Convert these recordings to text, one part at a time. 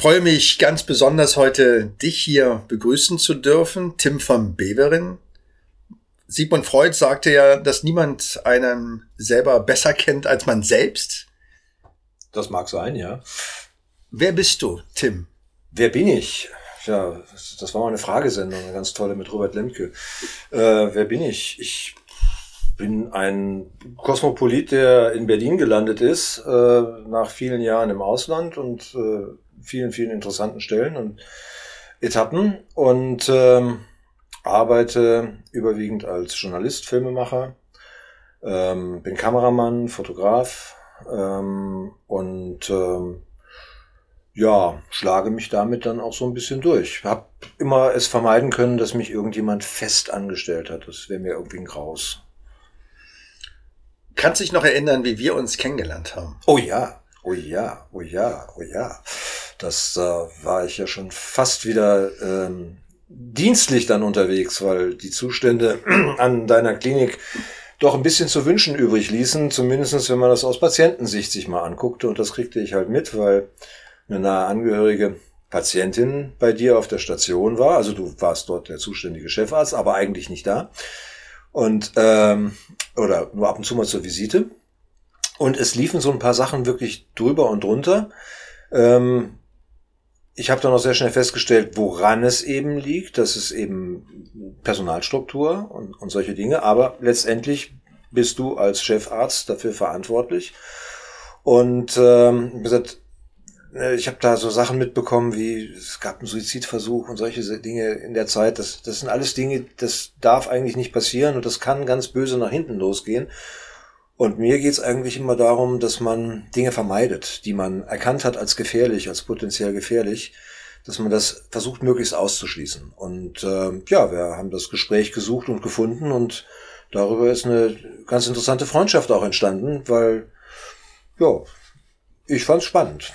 Ich freue mich ganz besonders heute, dich hier begrüßen zu dürfen, Tim von Beveren. Sigmund Freud sagte ja, dass niemand einen selber besser kennt als man selbst. Das mag sein, ja. Wer bist du, Tim? Wer bin ich? Ja, das war mal eine Fragesendung, eine ganz tolle mit Robert Lemke. Äh, wer bin ich? Ich bin ein Kosmopolit, der in Berlin gelandet ist, äh, nach vielen Jahren im Ausland und äh, vielen, vielen interessanten Stellen und Etappen und ähm, arbeite überwiegend als Journalist, Filmemacher, ähm, bin Kameramann, Fotograf ähm, und ähm, ja, schlage mich damit dann auch so ein bisschen durch. Hab immer es vermeiden können, dass mich irgendjemand fest angestellt hat. Das wäre mir irgendwie ein Graus. Kannst dich noch erinnern, wie wir uns kennengelernt haben? Oh ja, oh ja, oh ja, oh ja. Das äh, war ich ja schon fast wieder ähm, dienstlich dann unterwegs, weil die Zustände an deiner Klinik doch ein bisschen zu wünschen übrig ließen, zumindestens wenn man das aus Patientensicht sich mal anguckte. Und das kriegte ich halt mit, weil eine nahe Angehörige Patientin bei dir auf der Station war. Also du warst dort der zuständige Chefarzt, aber eigentlich nicht da und ähm, oder nur ab und zu mal zur Visite. Und es liefen so ein paar Sachen wirklich drüber und drunter. Ähm, ich habe dann auch sehr schnell festgestellt, woran es eben liegt. Das ist eben Personalstruktur und, und solche Dinge. Aber letztendlich bist du als Chefarzt dafür verantwortlich. Und ähm, gesagt, äh, ich habe da so Sachen mitbekommen, wie es gab einen Suizidversuch und solche Dinge in der Zeit. Das, das sind alles Dinge, das darf eigentlich nicht passieren und das kann ganz böse nach hinten losgehen. Und mir geht's eigentlich immer darum, dass man Dinge vermeidet, die man erkannt hat als gefährlich, als potenziell gefährlich, dass man das versucht möglichst auszuschließen. Und äh, ja, wir haben das Gespräch gesucht und gefunden und darüber ist eine ganz interessante Freundschaft auch entstanden, weil ja, ich fand's spannend.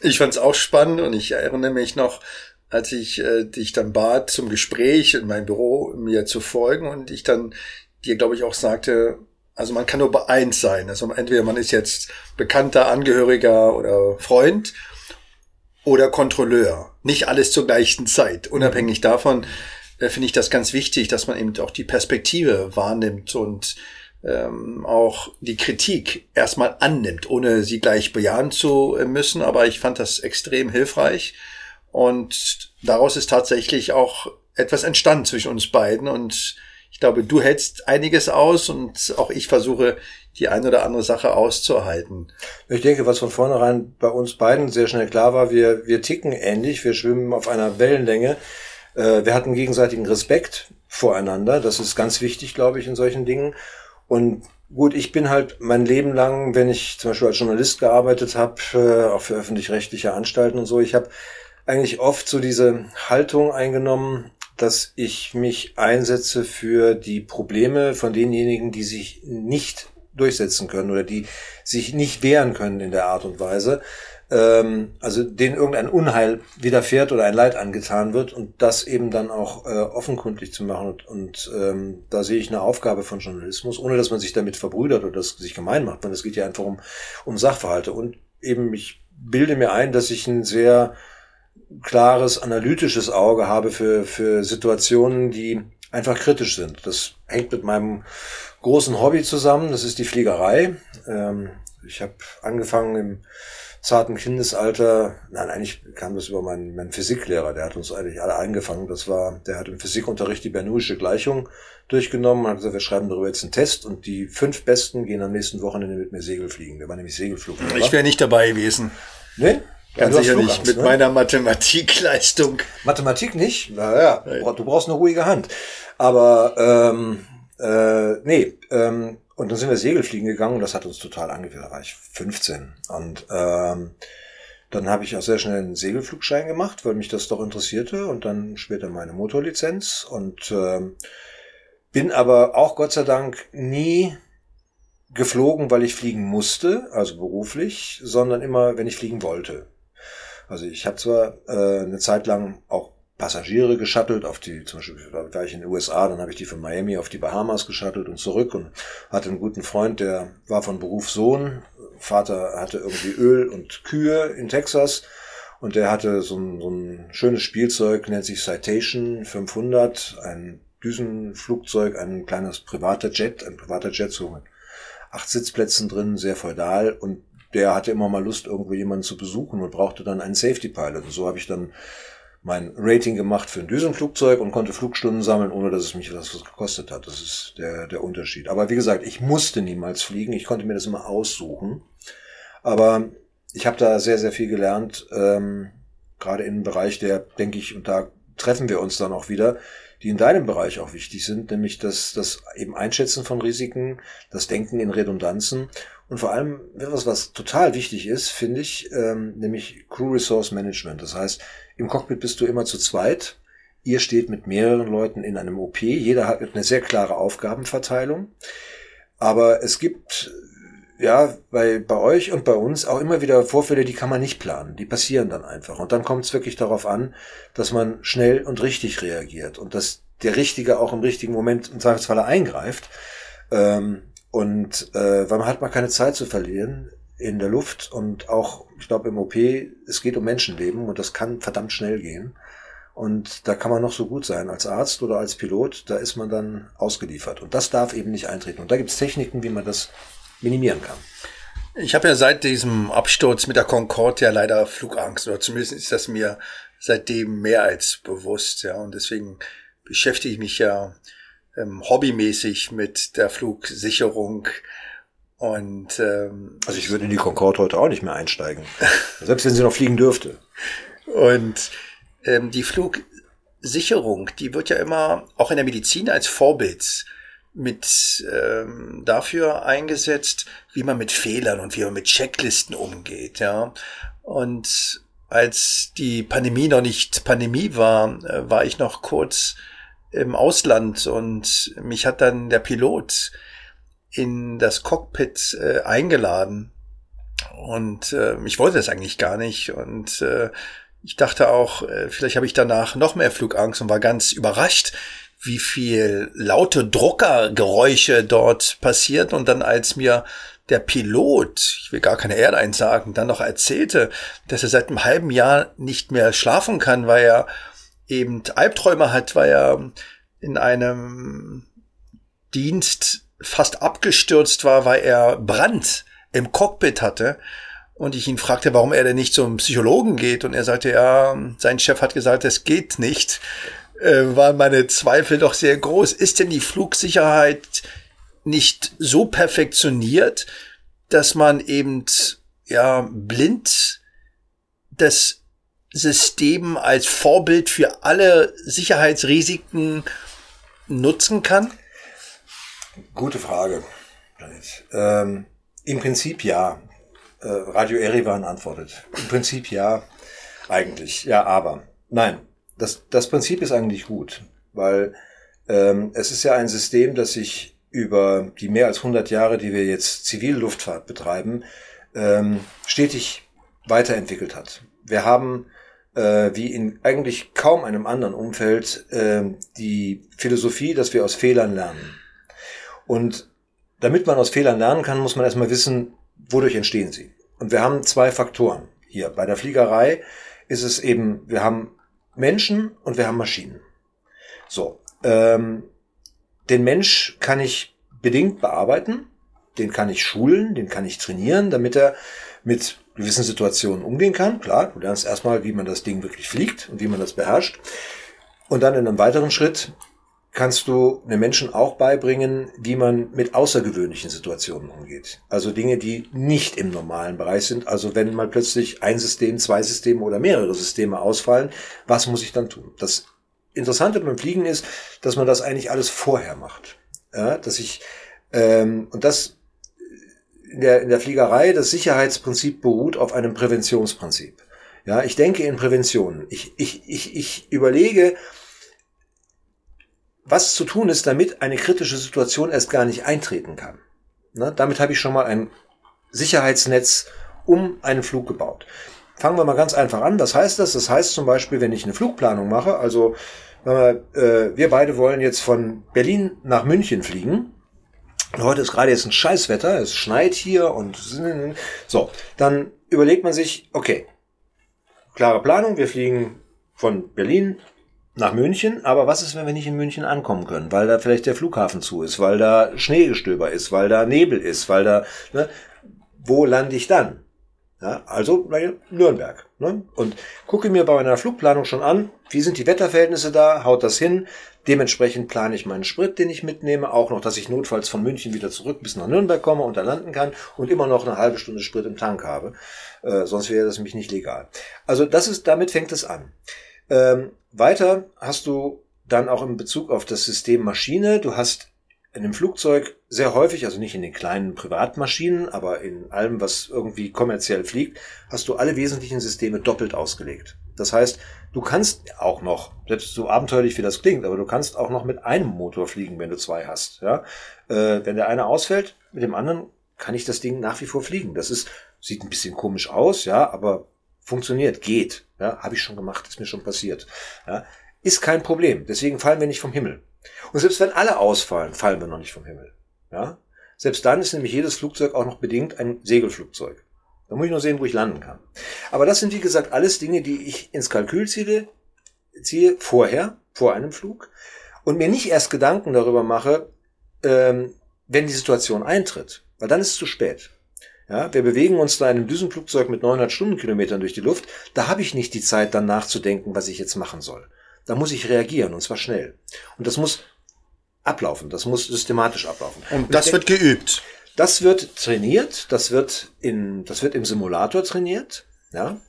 Ich fand es auch spannend und ich erinnere mich noch, als ich äh, dich dann bat zum Gespräch in mein Büro mir zu folgen und ich dann dir, glaube ich, auch sagte, also man kann nur bei eins sein. Also entweder man ist jetzt bekannter Angehöriger oder Freund oder Kontrolleur. Nicht alles zur gleichen Zeit. Unabhängig davon äh, finde ich das ganz wichtig, dass man eben auch die Perspektive wahrnimmt und ähm, auch die Kritik erstmal annimmt, ohne sie gleich bejahen zu müssen. Aber ich fand das extrem hilfreich. Und daraus ist tatsächlich auch etwas entstanden zwischen uns beiden. Und ich glaube, du hältst einiges aus und auch ich versuche, die eine oder andere Sache auszuhalten. Ich denke, was von vornherein bei uns beiden sehr schnell klar war, wir, wir ticken ähnlich, wir schwimmen auf einer Wellenlänge. Äh, wir hatten gegenseitigen Respekt voreinander. Das ist ganz wichtig, glaube ich, in solchen Dingen. Und gut, ich bin halt mein Leben lang, wenn ich zum Beispiel als Journalist gearbeitet habe, äh, auch für öffentlich-rechtliche Anstalten und so, ich habe eigentlich oft so diese Haltung eingenommen, dass ich mich einsetze für die Probleme von denjenigen, die sich nicht durchsetzen können oder die sich nicht wehren können in der Art und Weise ähm, also denen irgendein Unheil widerfährt oder ein Leid angetan wird und das eben dann auch äh, offenkundig zu machen. Und, und ähm, da sehe ich eine Aufgabe von Journalismus, ohne dass man sich damit verbrüdert oder das sich gemein macht, sondern es geht ja einfach um, um Sachverhalte. Und eben, ich bilde mir ein, dass ich ein sehr klares, analytisches Auge habe für, für Situationen, die einfach kritisch sind. Das hängt mit meinem großen Hobby zusammen, das ist die Fliegerei. Ähm, ich habe angefangen im zarten Kindesalter, nein, eigentlich kam das über meinen, meinen Physiklehrer, der hat uns eigentlich alle eingefangen. Das war, der hat im Physikunterricht die Bernoullische Gleichung durchgenommen und hat gesagt, wir schreiben darüber jetzt einen Test und die fünf Besten gehen am nächsten Wochenende mit mir Segel fliegen. Der war nämlich Segelflug. Ich wäre nicht dabei gewesen. Nee? Ganz sicher nicht mit ne? meiner Mathematikleistung. Mathematik nicht? Naja, du brauchst eine ruhige Hand. Aber ähm, äh, nee, ähm, und dann sind wir Segelfliegen gegangen und das hat uns total angewidert. Da war ich 15. Und ähm, Dann habe ich auch sehr schnell einen Segelflugschein gemacht, weil mich das doch interessierte und dann später meine Motorlizenz und äh, bin aber auch Gott sei Dank nie geflogen, weil ich fliegen musste, also beruflich, sondern immer, wenn ich fliegen wollte. Also ich habe zwar äh, eine Zeit lang auch Passagiere geschattelt auf die, zum Beispiel war ich in den USA, dann habe ich die von Miami auf die Bahamas geschattelt und zurück und hatte einen guten Freund, der war von Beruf Sohn. Vater hatte irgendwie Öl und Kühe in Texas und der hatte so ein, so ein schönes Spielzeug, nennt sich Citation 500, ein Düsenflugzeug, ein kleines privater Jet, ein privater Jet so mit acht Sitzplätzen drin, sehr feudal und der hatte immer mal Lust, irgendwo jemanden zu besuchen und brauchte dann einen Safety Pilot. Und so habe ich dann mein Rating gemacht für ein Düsenflugzeug und konnte Flugstunden sammeln, ohne dass es mich was gekostet hat. Das ist der, der Unterschied. Aber wie gesagt, ich musste niemals fliegen. Ich konnte mir das immer aussuchen. Aber ich habe da sehr, sehr viel gelernt, ähm, gerade im Bereich der, denke ich, und da treffen wir uns dann auch wieder, die in deinem Bereich auch wichtig sind, nämlich das, das eben Einschätzen von Risiken, das Denken in Redundanzen und vor allem etwas, was total wichtig ist, finde ich, ähm, nämlich Crew Resource Management. Das heißt, im Cockpit bist du immer zu zweit. Ihr steht mit mehreren Leuten in einem OP. Jeder hat eine sehr klare Aufgabenverteilung. Aber es gibt ja bei, bei euch und bei uns auch immer wieder Vorfälle, die kann man nicht planen. Die passieren dann einfach. Und dann kommt es wirklich darauf an, dass man schnell und richtig reagiert und dass der Richtige auch im richtigen Moment im Zweifelsfalle eingreift. Ähm, und äh, weil man hat mal keine Zeit zu verlieren in der Luft und auch, ich glaube, im OP, es geht um Menschenleben und das kann verdammt schnell gehen. Und da kann man noch so gut sein als Arzt oder als Pilot, da ist man dann ausgeliefert. Und das darf eben nicht eintreten. Und da gibt es Techniken, wie man das minimieren kann. Ich habe ja seit diesem Absturz mit der Concorde ja leider Flugangst, oder zumindest ist das mir seitdem mehr als bewusst, ja. Und deswegen beschäftige ich mich ja ähm, hobbymäßig mit der Flugsicherung. Und ähm, also ich würde in die Concorde heute auch nicht mehr einsteigen, selbst wenn sie noch fliegen dürfte. Und ähm, die Flugsicherung, die wird ja immer auch in der Medizin als Vorbild mit ähm, dafür eingesetzt, wie man mit Fehlern und wie man mit Checklisten umgeht, ja. Und als die Pandemie noch nicht Pandemie war, äh, war ich noch kurz im Ausland und mich hat dann der Pilot in das Cockpit äh, eingeladen. Und äh, ich wollte das eigentlich gar nicht und äh, ich dachte auch, äh, vielleicht habe ich danach noch mehr Flugangst und war ganz überrascht, wie viel laute Druckergeräusche dort passiert. Und dann als mir der Pilot, ich will gar keine Airline sagen, dann noch erzählte, dass er seit einem halben Jahr nicht mehr schlafen kann, weil er eben Albträume hat, weil er in einem Dienst fast abgestürzt war, weil er Brand im Cockpit hatte. Und ich ihn fragte, warum er denn nicht zum Psychologen geht. Und er sagte, ja, sein Chef hat gesagt, es geht nicht. Äh, waren meine Zweifel doch sehr groß. Ist denn die Flugsicherheit nicht so perfektioniert, dass man eben, ja, blind das System als Vorbild für alle Sicherheitsrisiken nutzen kann? Gute Frage. Ähm, Im Prinzip ja. Äh, Radio Erivan antwortet. Im Prinzip ja. Eigentlich. Ja, aber. Nein. Das, das Prinzip ist eigentlich gut, weil ähm, es ist ja ein System, das sich über die mehr als 100 Jahre, die wir jetzt Zivilluftfahrt betreiben, ähm, stetig weiterentwickelt hat. Wir haben äh, wie in eigentlich kaum einem anderen Umfeld äh, die Philosophie, dass wir aus Fehlern lernen. Und damit man aus Fehlern lernen kann, muss man erstmal wissen, wodurch entstehen sie. Und wir haben zwei Faktoren hier. Bei der Fliegerei ist es eben, wir haben Menschen und wir haben Maschinen. So, ähm, den Mensch kann ich bedingt bearbeiten, den kann ich schulen, den kann ich trainieren, damit er mit gewissen Situationen umgehen kann. Klar, du lernst erstmal, wie man das Ding wirklich fliegt und wie man das beherrscht. Und dann in einem weiteren Schritt kannst du einem Menschen auch beibringen, wie man mit außergewöhnlichen Situationen umgeht. Also Dinge, die nicht im normalen Bereich sind. Also wenn mal plötzlich ein System, zwei Systeme oder mehrere Systeme ausfallen, was muss ich dann tun? Das Interessante beim Fliegen ist, dass man das eigentlich alles vorher macht. Ja, dass ich ähm, und das in der, in der Fliegerei, das Sicherheitsprinzip beruht auf einem Präventionsprinzip. Ja, ich denke in Prävention. Ich, ich, ich, ich überlege, was zu tun ist, damit eine kritische Situation erst gar nicht eintreten kann. Na, damit habe ich schon mal ein Sicherheitsnetz um einen Flug gebaut. Fangen wir mal ganz einfach an. Was heißt das? Das heißt zum Beispiel, wenn ich eine Flugplanung mache, also äh, wir beide wollen jetzt von Berlin nach München fliegen. Heute ist gerade jetzt ein Scheißwetter, es schneit hier und so, dann überlegt man sich, okay, klare Planung, wir fliegen von Berlin nach München, aber was ist, wenn wir nicht in München ankommen können, weil da vielleicht der Flughafen zu ist, weil da Schneegestöber ist, weil da Nebel ist, weil da, ne, wo lande ich dann? Ja, also Nürnberg. Ne? Und gucke mir bei meiner Flugplanung schon an, wie sind die Wetterverhältnisse da, haut das hin. Dementsprechend plane ich meinen Sprit, den ich mitnehme, auch noch, dass ich notfalls von München wieder zurück bis nach Nürnberg komme und da landen kann und immer noch eine halbe Stunde Sprit im Tank habe. Äh, sonst wäre das nämlich nicht legal. Also das ist, damit fängt es an. Ähm, weiter hast du dann auch in Bezug auf das System Maschine, du hast in dem Flugzeug sehr häufig, also nicht in den kleinen Privatmaschinen, aber in allem, was irgendwie kommerziell fliegt, hast du alle wesentlichen Systeme doppelt ausgelegt. Das heißt, du kannst auch noch, selbst so abenteuerlich wie das klingt, aber du kannst auch noch mit einem Motor fliegen, wenn du zwei hast. Ja? Äh, wenn der eine ausfällt, mit dem anderen kann ich das Ding nach wie vor fliegen. Das ist, sieht ein bisschen komisch aus, ja, aber funktioniert, geht. Ja, habe ich schon gemacht, ist mir schon passiert. Ja, ist kein Problem. Deswegen fallen wir nicht vom Himmel. Und selbst wenn alle ausfallen, fallen wir noch nicht vom Himmel. Ja? Selbst dann ist nämlich jedes Flugzeug auch noch bedingt ein Segelflugzeug. Da muss ich nur sehen, wo ich landen kann. Aber das sind, wie gesagt, alles Dinge, die ich ins Kalkül ziehe, ziehe vorher, vor einem Flug, und mir nicht erst Gedanken darüber mache, ähm, wenn die Situation eintritt. Weil dann ist es zu spät. Ja, wir bewegen uns da in einem Düsenflugzeug mit 900 Stundenkilometern durch die Luft. Da habe ich nicht die Zeit, dann nachzudenken, was ich jetzt machen soll. Da muss ich reagieren und zwar schnell. Und das muss ablaufen, das muss systematisch ablaufen. Und das wird geübt. Das wird trainiert, das wird in, das wird im Simulator trainiert, ja.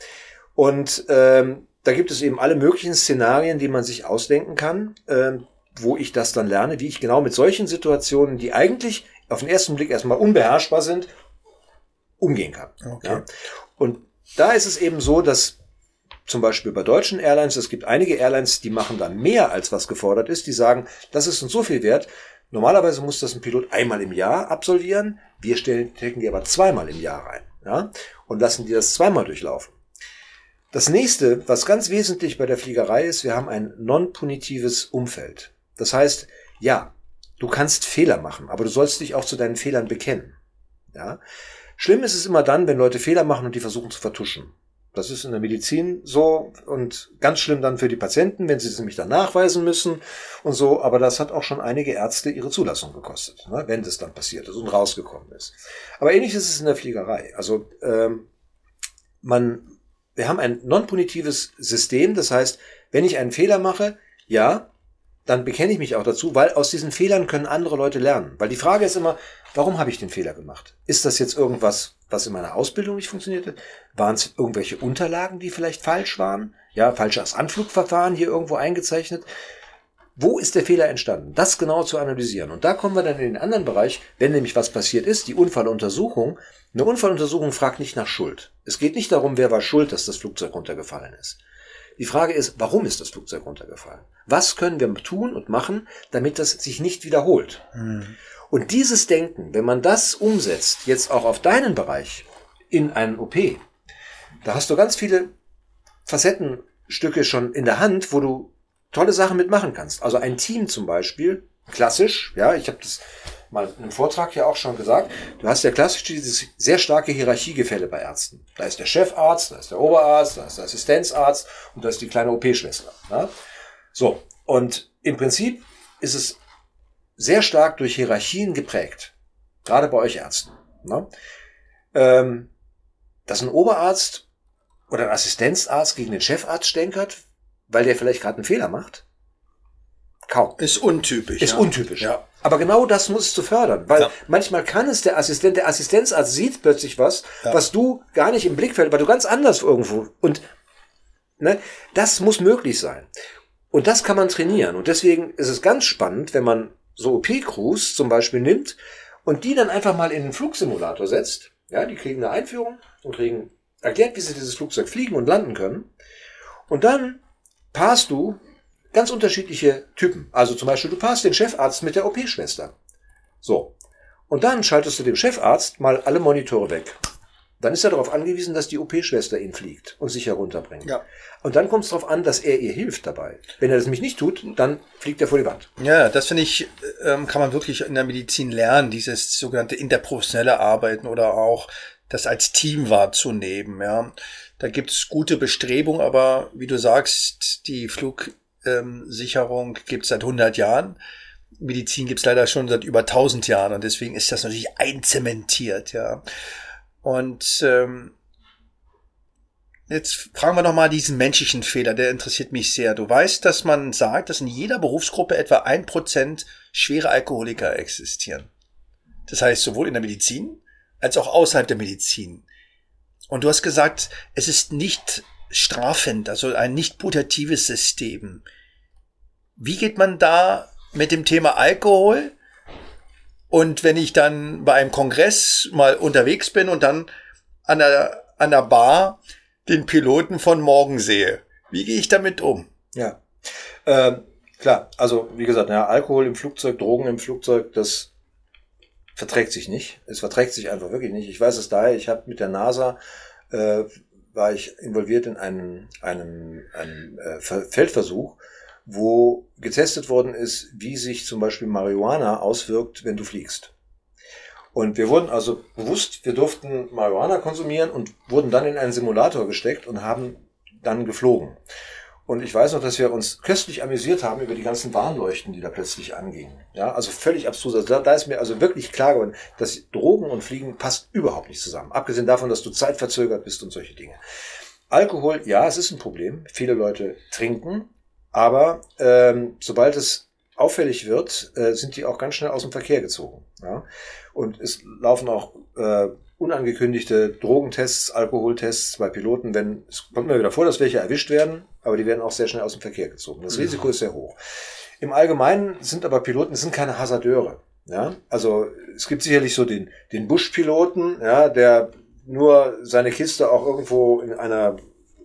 Und ähm, da gibt es eben alle möglichen Szenarien, die man sich ausdenken kann, ähm, wo ich das dann lerne, wie ich genau mit solchen Situationen, die eigentlich auf den ersten Blick erstmal unbeherrschbar sind, umgehen kann. Okay. Ja? Und da ist es eben so, dass zum Beispiel bei deutschen Airlines, es gibt einige Airlines, die machen da mehr als was gefordert ist, die sagen, das ist uns so viel wert. Normalerweise muss das ein Pilot einmal im Jahr absolvieren. Wir stellen, stecken die aber zweimal im Jahr rein, ja, und lassen die das zweimal durchlaufen. Das nächste, was ganz wesentlich bei der Fliegerei ist, wir haben ein non-punitives Umfeld. Das heißt, ja, du kannst Fehler machen, aber du sollst dich auch zu deinen Fehlern bekennen. Ja. Schlimm ist es immer dann, wenn Leute Fehler machen und die versuchen zu vertuschen. Das ist in der Medizin so und ganz schlimm dann für die Patienten, wenn sie es nämlich dann nachweisen müssen und so. Aber das hat auch schon einige Ärzte ihre Zulassung gekostet, ne, wenn das dann passiert ist und rausgekommen ist. Aber ähnlich ist es in der Fliegerei. Also ähm, man, wir haben ein non-punitives System. Das heißt, wenn ich einen Fehler mache, ja, dann bekenne ich mich auch dazu, weil aus diesen Fehlern können andere Leute lernen. Weil die Frage ist immer, warum habe ich den Fehler gemacht? Ist das jetzt irgendwas, was in meiner Ausbildung nicht funktionierte? Waren es irgendwelche Unterlagen, die vielleicht falsch waren? Ja, falsches Anflugverfahren hier irgendwo eingezeichnet? Wo ist der Fehler entstanden? Das genau zu analysieren. Und da kommen wir dann in den anderen Bereich, wenn nämlich was passiert ist, die Unfalluntersuchung. Eine Unfalluntersuchung fragt nicht nach Schuld. Es geht nicht darum, wer war schuld, dass das Flugzeug runtergefallen ist. Die Frage ist, warum ist das Flugzeug runtergefallen? Was können wir tun und machen, damit das sich nicht wiederholt? Mhm. Und dieses Denken, wenn man das umsetzt, jetzt auch auf deinen Bereich in einen OP, da hast du ganz viele Facettenstücke schon in der Hand, wo du tolle Sachen mitmachen kannst. Also ein Team zum Beispiel, klassisch, ja, ich habe das mal in einem Vortrag ja auch schon gesagt, du hast ja klassisch dieses sehr starke Hierarchiegefälle bei Ärzten. Da ist der Chefarzt, da ist der Oberarzt, da ist der Assistenzarzt und da ist die kleine OP-Schwester. Ja? So, und im Prinzip ist es sehr stark durch Hierarchien geprägt. Gerade bei euch Ärzten. Ne? Ähm, dass ein Oberarzt oder ein Assistenzarzt gegen den Chefarzt stänkert, weil der vielleicht gerade einen Fehler macht. Kaum. Ist untypisch. Ist ja. untypisch. Ja. Aber genau das musst du fördern, weil ja. manchmal kann es der Assistent, der Assistenzarzt sieht plötzlich was, ja. was du gar nicht im Blickfeld, weil du ganz anders irgendwo und ne, das muss möglich sein. Und das kann man trainieren. Und deswegen ist es ganz spannend, wenn man so OP-Crews zum Beispiel nimmt und die dann einfach mal in den Flugsimulator setzt. Ja, die kriegen eine Einführung und kriegen erklärt, wie sie dieses Flugzeug fliegen und landen können. Und dann paarst du ganz unterschiedliche Typen. Also zum Beispiel, du paarst den Chefarzt mit der OP-Schwester. So. Und dann schaltest du dem Chefarzt mal alle Monitore weg. Dann ist er darauf angewiesen, dass die OP-Schwester ihn fliegt und sich herunterbringt. Ja. Und dann kommt es darauf an, dass er ihr hilft dabei. Wenn er das nämlich nicht tut, dann fliegt er vor die Wand. Ja, das finde ich, ähm, kann man wirklich in der Medizin lernen, dieses sogenannte interprofessionelle Arbeiten oder auch das als Team wahrzunehmen. Ja, da gibt es gute Bestrebungen, aber wie du sagst, die Flugsicherung ähm, gibt es seit 100 Jahren. Medizin gibt es leider schon seit über 1000 Jahren und deswegen ist das natürlich einzementiert. Ja. Und ähm, jetzt fragen wir noch mal diesen menschlichen Fehler, der interessiert mich sehr. Du weißt, dass man sagt, dass in jeder Berufsgruppe etwa ein Prozent schwere Alkoholiker existieren. Das heißt, sowohl in der Medizin als auch außerhalb der Medizin. Und du hast gesagt, es ist nicht strafend, also ein nicht putatives System. Wie geht man da mit dem Thema Alkohol und wenn ich dann bei einem Kongress mal unterwegs bin und dann an der, an der Bar den Piloten von morgen sehe, wie gehe ich damit um? Ja, ähm, klar. Also wie gesagt, ja, Alkohol im Flugzeug, Drogen im Flugzeug, das verträgt sich nicht. Es verträgt sich einfach wirklich nicht. Ich weiß es daher. Ich habe mit der NASA äh, war ich involviert in einem, einem, einem äh, Feldversuch wo getestet worden ist, wie sich zum Beispiel Marihuana auswirkt, wenn du fliegst. Und wir wurden also bewusst, wir durften Marihuana konsumieren und wurden dann in einen Simulator gesteckt und haben dann geflogen. Und ich weiß noch, dass wir uns köstlich amüsiert haben über die ganzen Warnleuchten, die da plötzlich angingen. Ja, also völlig abstrus. Also da, da ist mir also wirklich klar geworden, dass Drogen und Fliegen passt überhaupt nicht zusammen. Abgesehen davon, dass du zeitverzögert bist und solche Dinge. Alkohol, ja, es ist ein Problem. Viele Leute trinken, aber ähm, sobald es auffällig wird, äh, sind die auch ganz schnell aus dem Verkehr gezogen. Ja? Und es laufen auch äh, unangekündigte Drogentests, Alkoholtests bei Piloten, wenn es kommt immer wieder vor, dass welche erwischt werden, aber die werden auch sehr schnell aus dem Verkehr gezogen. Das mhm. Risiko ist sehr hoch. Im Allgemeinen sind aber Piloten sind keine Hasardeure. Ja, also es gibt sicherlich so den den Busch-Piloten, ja, der nur seine Kiste auch irgendwo in einer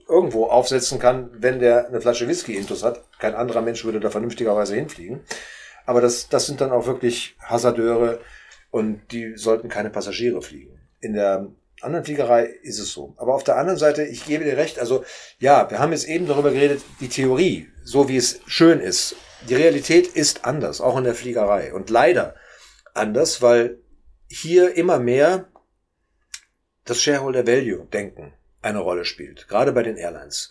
irgendwo aufsetzen kann, wenn der eine Flasche Whisky intus hat. Kein anderer Mensch würde da vernünftigerweise hinfliegen. Aber das, das sind dann auch wirklich Hasardeure und die sollten keine Passagiere fliegen. In der anderen Fliegerei ist es so. Aber auf der anderen Seite, ich gebe dir recht, also ja, wir haben jetzt eben darüber geredet, die Theorie, so wie es schön ist. Die Realität ist anders, auch in der Fliegerei. Und leider anders, weil hier immer mehr das Shareholder Value denken eine Rolle spielt, gerade bei den Airlines.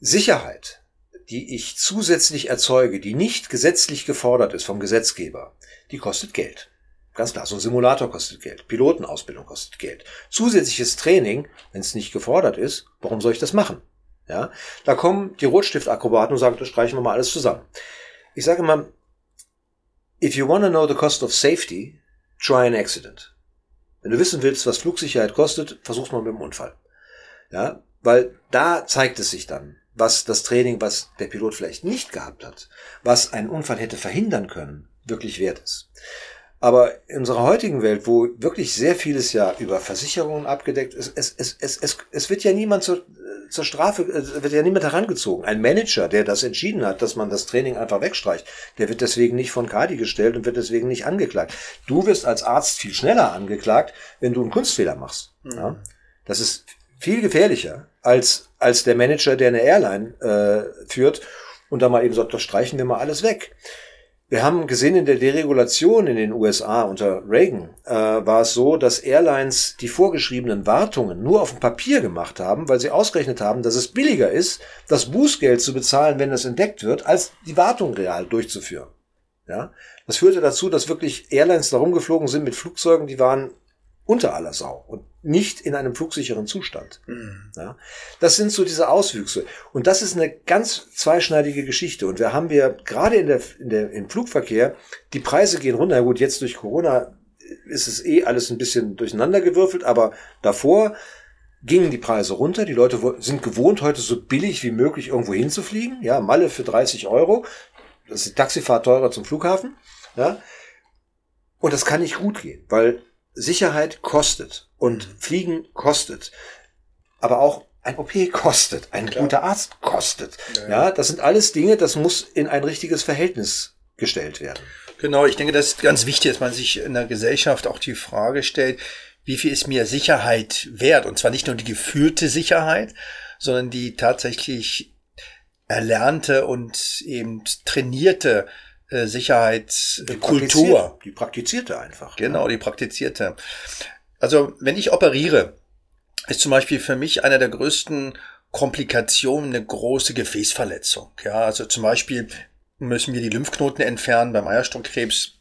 Sicherheit, die ich zusätzlich erzeuge, die nicht gesetzlich gefordert ist vom Gesetzgeber, die kostet Geld. Ganz klar, so ein Simulator kostet Geld, Pilotenausbildung kostet Geld. Zusätzliches Training, wenn es nicht gefordert ist, warum soll ich das machen? Ja, da kommen die Rotstiftakrobaten und sagen, das streichen wir mal alles zusammen. Ich sage mal, if you want to know the cost of safety, try an accident. Wenn du wissen willst, was Flugsicherheit kostet, versuch's mal mit dem Unfall. Ja, weil da zeigt es sich dann, was das Training, was der Pilot vielleicht nicht gehabt hat, was einen Unfall hätte verhindern können, wirklich wert ist. Aber in unserer heutigen Welt, wo wirklich sehr vieles ja über Versicherungen abgedeckt ist, es, es, es, es, es wird ja niemand zur, zur Strafe, es wird ja niemand herangezogen. Ein Manager, der das entschieden hat, dass man das Training einfach wegstreicht, der wird deswegen nicht von Kadi gestellt und wird deswegen nicht angeklagt. Du wirst als Arzt viel schneller angeklagt, wenn du einen Kunstfehler machst. Mhm. Ja? Das ist viel gefährlicher als, als der Manager, der eine Airline äh, führt und da mal eben sagt, das streichen wir mal alles weg. Wir haben gesehen in der Deregulation in den USA unter Reagan äh, war es so, dass Airlines die vorgeschriebenen Wartungen nur auf dem Papier gemacht haben, weil sie ausgerechnet haben, dass es billiger ist, das Bußgeld zu bezahlen, wenn es entdeckt wird, als die Wartung real durchzuführen. Ja, das führte dazu, dass wirklich Airlines darum geflogen sind mit Flugzeugen, die waren unter aller Sau und nicht in einem flugsicheren Zustand. Mhm. Ja, das sind so diese Auswüchse. Und das ist eine ganz zweischneidige Geschichte. Und wir haben wir gerade in der, in der, im Flugverkehr, die Preise gehen runter. Ja gut, jetzt durch Corona ist es eh alles ein bisschen durcheinandergewürfelt, aber davor gingen die Preise runter. Die Leute sind gewohnt, heute so billig wie möglich irgendwo hinzufliegen. Ja, Malle für 30 Euro. Das ist die Taxifahrt teurer zum Flughafen. Ja. Und das kann nicht gut gehen, weil Sicherheit kostet und Fliegen kostet. aber auch ein OP kostet, ein Klar. guter Arzt kostet. Ja, ja, das sind alles Dinge, das muss in ein richtiges Verhältnis gestellt werden. Genau, ich denke, das ist ganz wichtig, dass man sich in der Gesellschaft auch die Frage stellt, wie viel ist mir Sicherheit wert? Und zwar nicht nur die gefühlte Sicherheit, sondern die tatsächlich erlernte und eben trainierte äh, Sicherheitskultur. Die, die praktizierte einfach. Genau, die praktizierte. Also wenn ich operiere, ist zum Beispiel für mich einer der größten Komplikationen eine große Gefäßverletzung. Ja, also zum Beispiel müssen wir die Lymphknoten entfernen beim Eierstockkrebs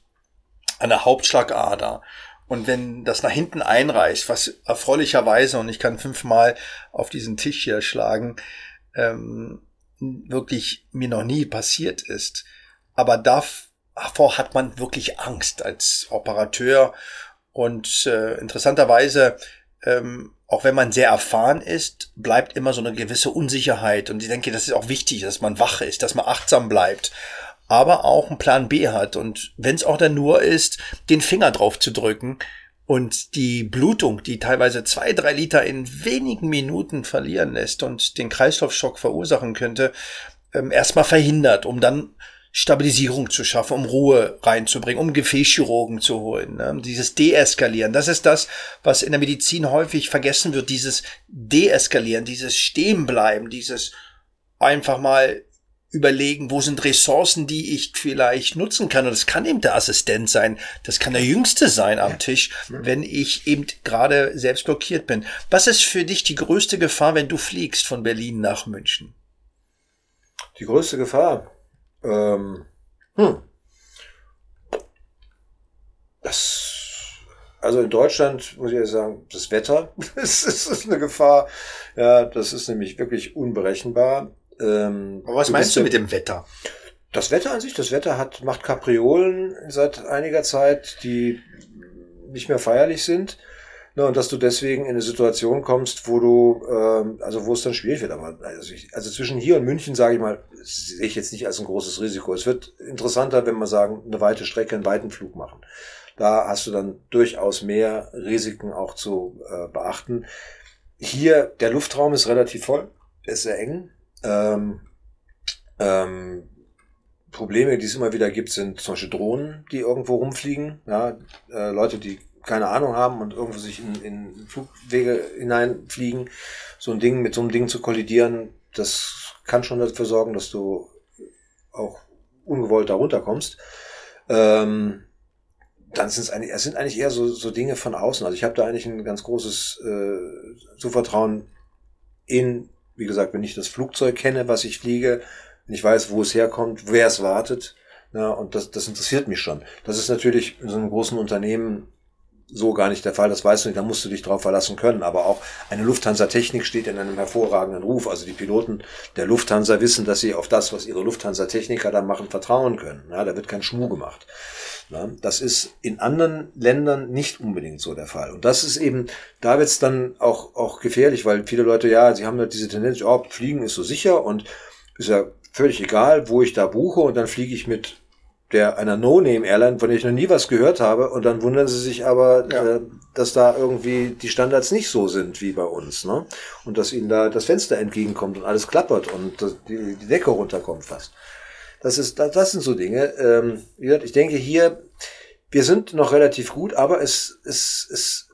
an der Hauptschlagader. Und wenn das nach hinten einreißt, was erfreulicherweise, und ich kann fünfmal auf diesen Tisch hier schlagen, ähm, wirklich mir noch nie passiert ist. Aber davor hat man wirklich Angst als Operateur. Und äh, interessanterweise ähm, auch wenn man sehr erfahren ist, bleibt immer so eine gewisse Unsicherheit. Und ich denke, das ist auch wichtig, dass man wach ist, dass man achtsam bleibt, aber auch einen Plan B hat. Und wenn es auch dann nur ist, den Finger drauf zu drücken und die Blutung, die teilweise zwei, drei Liter in wenigen Minuten verlieren lässt und den Kreislaufschock verursachen könnte, ähm, erstmal verhindert, um dann Stabilisierung zu schaffen, um Ruhe reinzubringen, um Gefäßchirurgen zu holen. Ne? Dieses Deeskalieren, das ist das, was in der Medizin häufig vergessen wird, dieses Deeskalieren, dieses Stehenbleiben, dieses einfach mal überlegen, wo sind Ressourcen, die ich vielleicht nutzen kann. Und das kann eben der Assistent sein, das kann der Jüngste sein am Tisch, wenn ich eben gerade selbst blockiert bin. Was ist für dich die größte Gefahr, wenn du fliegst von Berlin nach München? Die größte Gefahr? Ähm, hm. Das, also in Deutschland muss ich ja sagen, das Wetter das ist eine Gefahr. Ja, das ist nämlich wirklich unberechenbar. Ähm, Aber was meinst du mit dem Wetter? Das Wetter an sich, das Wetter hat, macht Kapriolen seit einiger Zeit, die nicht mehr feierlich sind. Ne, und dass du deswegen in eine Situation kommst, wo du, ähm, also wo es dann schwierig wird. Aber also, ich, also zwischen hier und München, sage ich mal, sehe ich jetzt nicht als ein großes Risiko. Es wird interessanter, wenn wir sagen, eine weite Strecke, einen weiten Flug machen. Da hast du dann durchaus mehr Risiken auch zu äh, beachten. Hier, der Luftraum ist relativ voll, ist sehr eng. Ähm, ähm, Probleme, die es immer wieder gibt, sind zum Beispiel Drohnen, die irgendwo rumfliegen. Ja, äh, Leute, die keine Ahnung haben und irgendwo sich in, in Flugwege hineinfliegen, so ein Ding mit so einem Ding zu kollidieren, das kann schon dafür sorgen, dass du auch ungewollt da runterkommst. Ähm, dann sind es eigentlich, sind eigentlich eher so, so Dinge von außen. Also ich habe da eigentlich ein ganz großes äh, Zuvertrauen in, wie gesagt, wenn ich das Flugzeug kenne, was ich fliege, wenn ich weiß, wo es herkommt, wer es wartet, ja, und das, das interessiert mich schon. Das ist natürlich in so einem großen Unternehmen so gar nicht der Fall, das weißt du nicht, da musst du dich drauf verlassen können. Aber auch eine Lufthansa-Technik steht in einem hervorragenden Ruf. Also die Piloten der Lufthansa wissen, dass sie auf das, was ihre Lufthansa-Techniker da machen, vertrauen können. Ja, da wird kein Schmuh gemacht. Ja, das ist in anderen Ländern nicht unbedingt so der Fall. Und das ist eben, da wird es dann auch, auch gefährlich, weil viele Leute, ja, sie haben halt diese Tendenz, oh, Fliegen ist so sicher und ist ja völlig egal, wo ich da buche und dann fliege ich mit der einer No-Name-Airline, von der ich noch nie was gehört habe, und dann wundern sie sich aber, ja. äh, dass da irgendwie die Standards nicht so sind wie bei uns, ne? Und dass ihnen da das Fenster entgegenkommt und alles klappert und die, die Decke runterkommt fast. Das ist, das, das sind so Dinge. Ähm, wie gesagt, ich denke hier, wir sind noch relativ gut, aber es, es, es,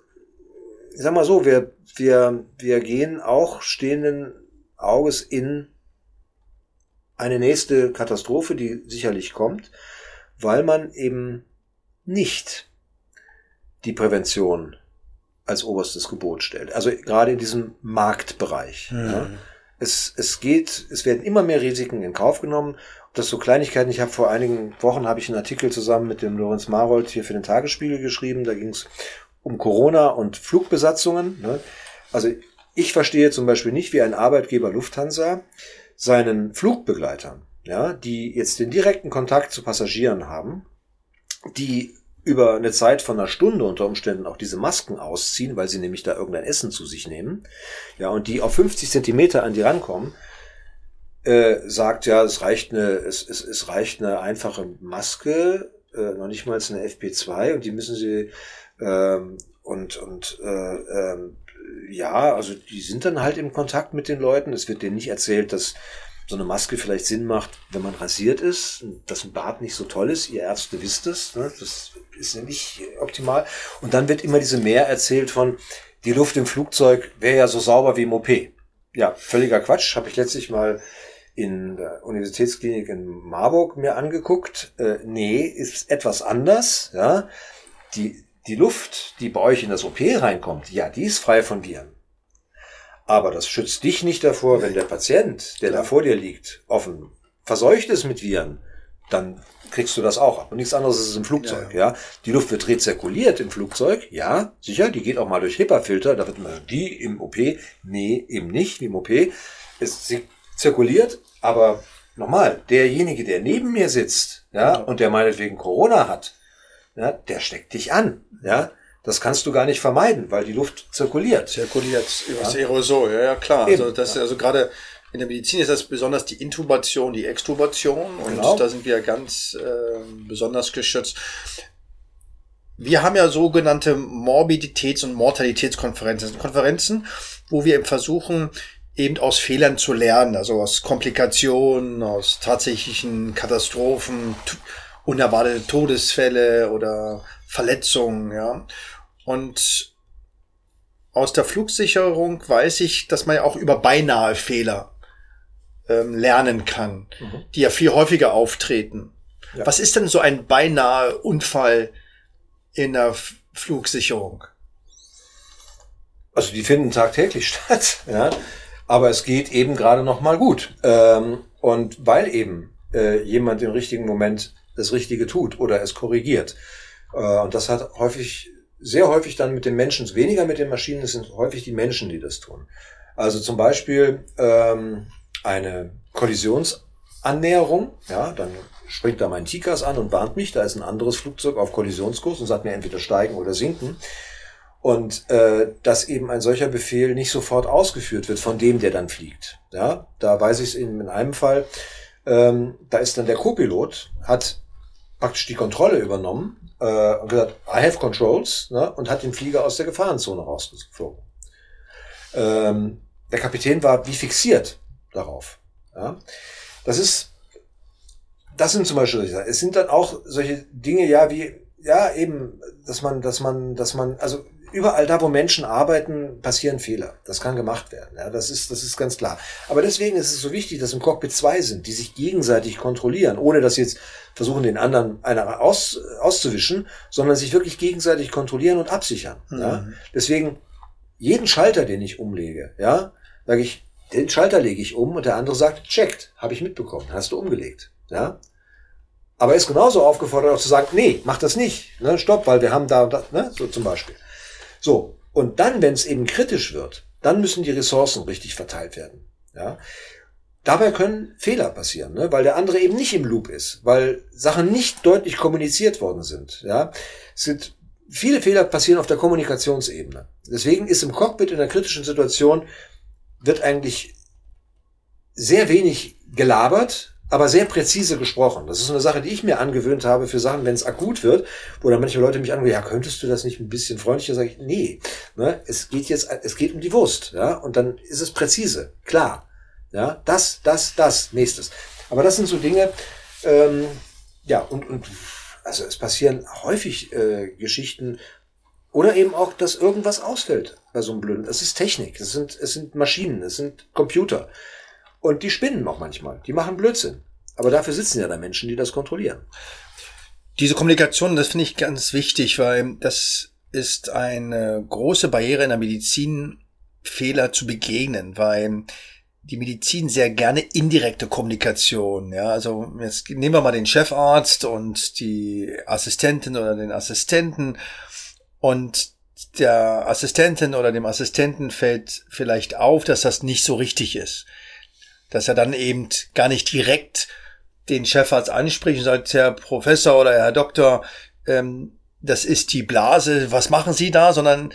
ich sag mal so, wir, wir, wir gehen auch stehenden Auges in eine nächste Katastrophe, die sicherlich kommt weil man eben nicht die Prävention als oberstes Gebot stellt. Also gerade in diesem Marktbereich. Mhm. Ja. Es, es geht, es werden immer mehr Risiken in Kauf genommen. Das so Kleinigkeiten. Ich habe vor einigen Wochen habe ich einen Artikel zusammen mit dem Lorenz Marold hier für den Tagesspiegel geschrieben. Da ging es um Corona und Flugbesatzungen. Ne. Also ich verstehe zum Beispiel nicht, wie ein Arbeitgeber Lufthansa seinen Flugbegleitern ja, die jetzt den direkten Kontakt zu Passagieren haben, die über eine Zeit von einer Stunde unter Umständen auch diese Masken ausziehen, weil sie nämlich da irgendein Essen zu sich nehmen, ja, und die auf 50 Zentimeter an die rankommen, äh, sagt ja, es reicht eine, es, es, es reicht eine einfache Maske, äh, noch nicht mal eine FP2 und die müssen sie ähm, und und äh, ähm, ja, also die sind dann halt im Kontakt mit den Leuten. Es wird denen nicht erzählt, dass so eine Maske vielleicht Sinn macht, wenn man rasiert ist, dass ein Bart nicht so toll ist. Ihr Ärzte wisst es. Ne? Das ist ja nicht optimal. Und dann wird immer diese Mehr erzählt von, die Luft im Flugzeug wäre ja so sauber wie im OP. Ja, völliger Quatsch. Habe ich letztlich mal in der Universitätsklinik in Marburg mir angeguckt. Äh, nee, ist etwas anders. Ja, die, die Luft, die bei euch in das OP reinkommt, ja, die ist frei von Viren. Aber das schützt dich nicht davor, wenn der Patient, der da vor dir liegt, offen verseucht ist mit Viren, dann kriegst du das auch ab. Und nichts anderes ist es im Flugzeug, ja, ja. Die Luft wird rezirkuliert im Flugzeug, ja, sicher, die geht auch mal durch HEPA-Filter, da wird man, wie im OP, nee, eben nicht, wie im OP. Es zirkuliert, aber nochmal, derjenige, der neben mir sitzt, ja, und der meinetwegen Corona hat, ja, der steckt dich an, ja. Das kannst du gar nicht vermeiden, weil die Luft zirkuliert. Zirkuliert über das Aerosol, ja, ja klar. Eben. Also das also gerade in der Medizin ist das besonders die Intubation, die Extubation und genau. da sind wir ganz äh, besonders geschützt. Wir haben ja sogenannte Morbiditäts- und Mortalitätskonferenzen, Konferenzen, wo wir eben versuchen, eben aus Fehlern zu lernen, also aus Komplikationen, aus tatsächlichen Katastrophen, unerwartete Todesfälle oder Verletzungen, ja. Und aus der Flugsicherung weiß ich, dass man ja auch über beinahe Fehler ähm, lernen kann, mhm. die ja viel häufiger auftreten. Ja. Was ist denn so ein beinahe Unfall in der F Flugsicherung? Also die finden tagtäglich statt, ja. Aber es geht eben gerade noch mal gut. Ähm, und weil eben äh, jemand im richtigen Moment das Richtige tut oder es korrigiert. Äh, und das hat häufig, sehr häufig dann mit den Menschen, weniger mit den Maschinen, es sind häufig die Menschen, die das tun. Also zum Beispiel ähm, eine Kollisionsannäherung, ja, dann springt da mein Tikas an und warnt mich, da ist ein anderes Flugzeug auf Kollisionskurs und sagt mir entweder steigen oder sinken. Und äh, dass eben ein solcher Befehl nicht sofort ausgeführt wird von dem, der dann fliegt. Ja, da weiß ich es in, in einem Fall, ähm, da ist dann der Co-Pilot, hat praktisch die Kontrolle übernommen äh, und gesagt, I have controls, ne, und hat den Flieger aus der Gefahrenzone rausgeflogen. Ähm, der Kapitän war wie fixiert darauf. Ja. Das ist, das sind zum Beispiel, es sind dann auch solche Dinge, ja, wie, ja, eben, dass man, dass man, dass man, also überall da, wo Menschen arbeiten, passieren Fehler. Das kann gemacht werden. Ja, das ist, das ist ganz klar. Aber deswegen ist es so wichtig, dass im Cockpit zwei sind, die sich gegenseitig kontrollieren, ohne dass sie jetzt versuchen, den anderen einer aus, auszuwischen, sondern sich wirklich gegenseitig kontrollieren und absichern. Mhm. Ja, deswegen jeden Schalter, den ich umlege, ja, sage ich, den Schalter lege ich um und der andere sagt, checkt, habe ich mitbekommen, hast du umgelegt. Ja, aber er ist genauso aufgefordert, auch zu sagen, nee, mach das nicht, ne, stopp, weil wir haben da, da ne, so zum Beispiel. So, und dann, wenn es eben kritisch wird, dann müssen die Ressourcen richtig verteilt werden. Ja? Dabei können Fehler passieren, ne? weil der andere eben nicht im Loop ist, weil Sachen nicht deutlich kommuniziert worden sind. Ja? Es sind viele Fehler passieren auf der Kommunikationsebene. Deswegen ist im Cockpit in einer kritischen Situation wird eigentlich sehr wenig gelabert, aber sehr präzise gesprochen. Das ist eine Sache, die ich mir angewöhnt habe für Sachen, wenn es akut wird, wo dann manche Leute mich angehen, ja, könntest du das nicht ein bisschen freundlicher? Sag ich, nee, ne, es geht jetzt, es geht um die Wurst, ja, und dann ist es präzise, klar, ja, das, das, das, nächstes. Aber das sind so Dinge, ähm, ja, und, und also es passieren häufig äh, Geschichten oder eben auch, dass irgendwas ausfällt bei so einem blöden. Es ist Technik, es sind, es sind Maschinen, es sind Computer. Und die spinnen auch manchmal. Die machen Blödsinn. Aber dafür sitzen ja da Menschen, die das kontrollieren. Diese Kommunikation, das finde ich ganz wichtig, weil das ist eine große Barriere in der Medizin, Fehler zu begegnen, weil die Medizin sehr gerne indirekte Kommunikation, ja, also jetzt nehmen wir mal den Chefarzt und die Assistentin oder den Assistenten und der Assistentin oder dem Assistenten fällt vielleicht auf, dass das nicht so richtig ist dass er dann eben gar nicht direkt den Chefarzt anspricht und sagt, Herr Professor oder Herr Doktor, ähm, das ist die Blase, was machen Sie da, sondern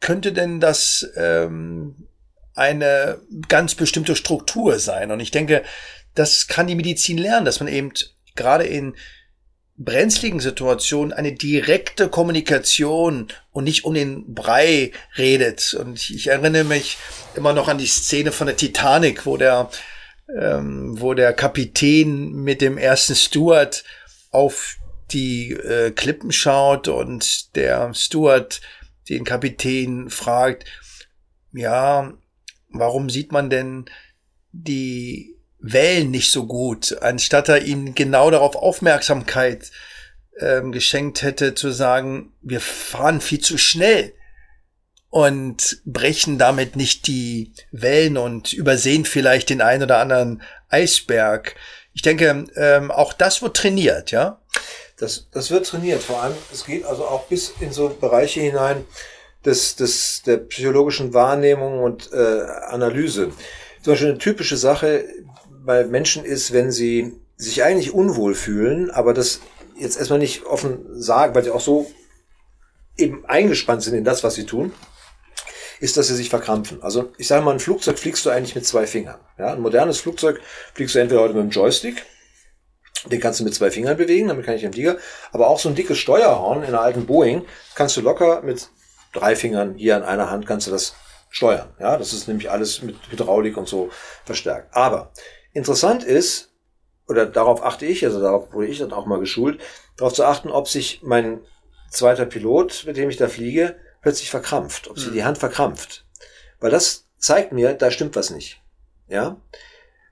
könnte denn das ähm, eine ganz bestimmte Struktur sein? Und ich denke, das kann die Medizin lernen, dass man eben gerade in brenzligen Situationen eine direkte Kommunikation und nicht um den Brei redet. Und ich erinnere mich immer noch an die Szene von der Titanic, wo der, ähm, wo der Kapitän mit dem ersten Steward auf die äh, Klippen schaut und der Steward den Kapitän fragt, ja, warum sieht man denn die Wellen nicht so gut, anstatt er ihm genau darauf Aufmerksamkeit ähm, geschenkt hätte, zu sagen, wir fahren viel zu schnell und brechen damit nicht die Wellen und übersehen vielleicht den einen oder anderen Eisberg. Ich denke, ähm, auch das wird trainiert, ja? Das, das wird trainiert. Vor allem, es geht also auch bis in so Bereiche hinein des, des, der psychologischen Wahrnehmung und äh, Analyse. Zum Beispiel eine typische Sache, bei Menschen ist, wenn sie sich eigentlich unwohl fühlen, aber das jetzt erstmal nicht offen sagen, weil sie auch so eben eingespannt sind in das, was sie tun, ist, dass sie sich verkrampfen. Also ich sage mal, ein Flugzeug fliegst du eigentlich mit zwei Fingern. Ja, ein modernes Flugzeug fliegst du entweder heute mit dem Joystick, den kannst du mit zwei Fingern bewegen, damit kann ich den Flieger, aber auch so ein dickes Steuerhorn in einer alten Boeing kannst du locker mit drei Fingern hier an einer Hand kannst du das steuern. Ja, das ist nämlich alles mit Hydraulik und so verstärkt. Aber Interessant ist, oder darauf achte ich, also darauf wurde ich dann auch mal geschult, darauf zu achten, ob sich mein zweiter Pilot, mit dem ich da fliege, plötzlich verkrampft, ob sie mhm. die Hand verkrampft. Weil das zeigt mir, da stimmt was nicht. Ja?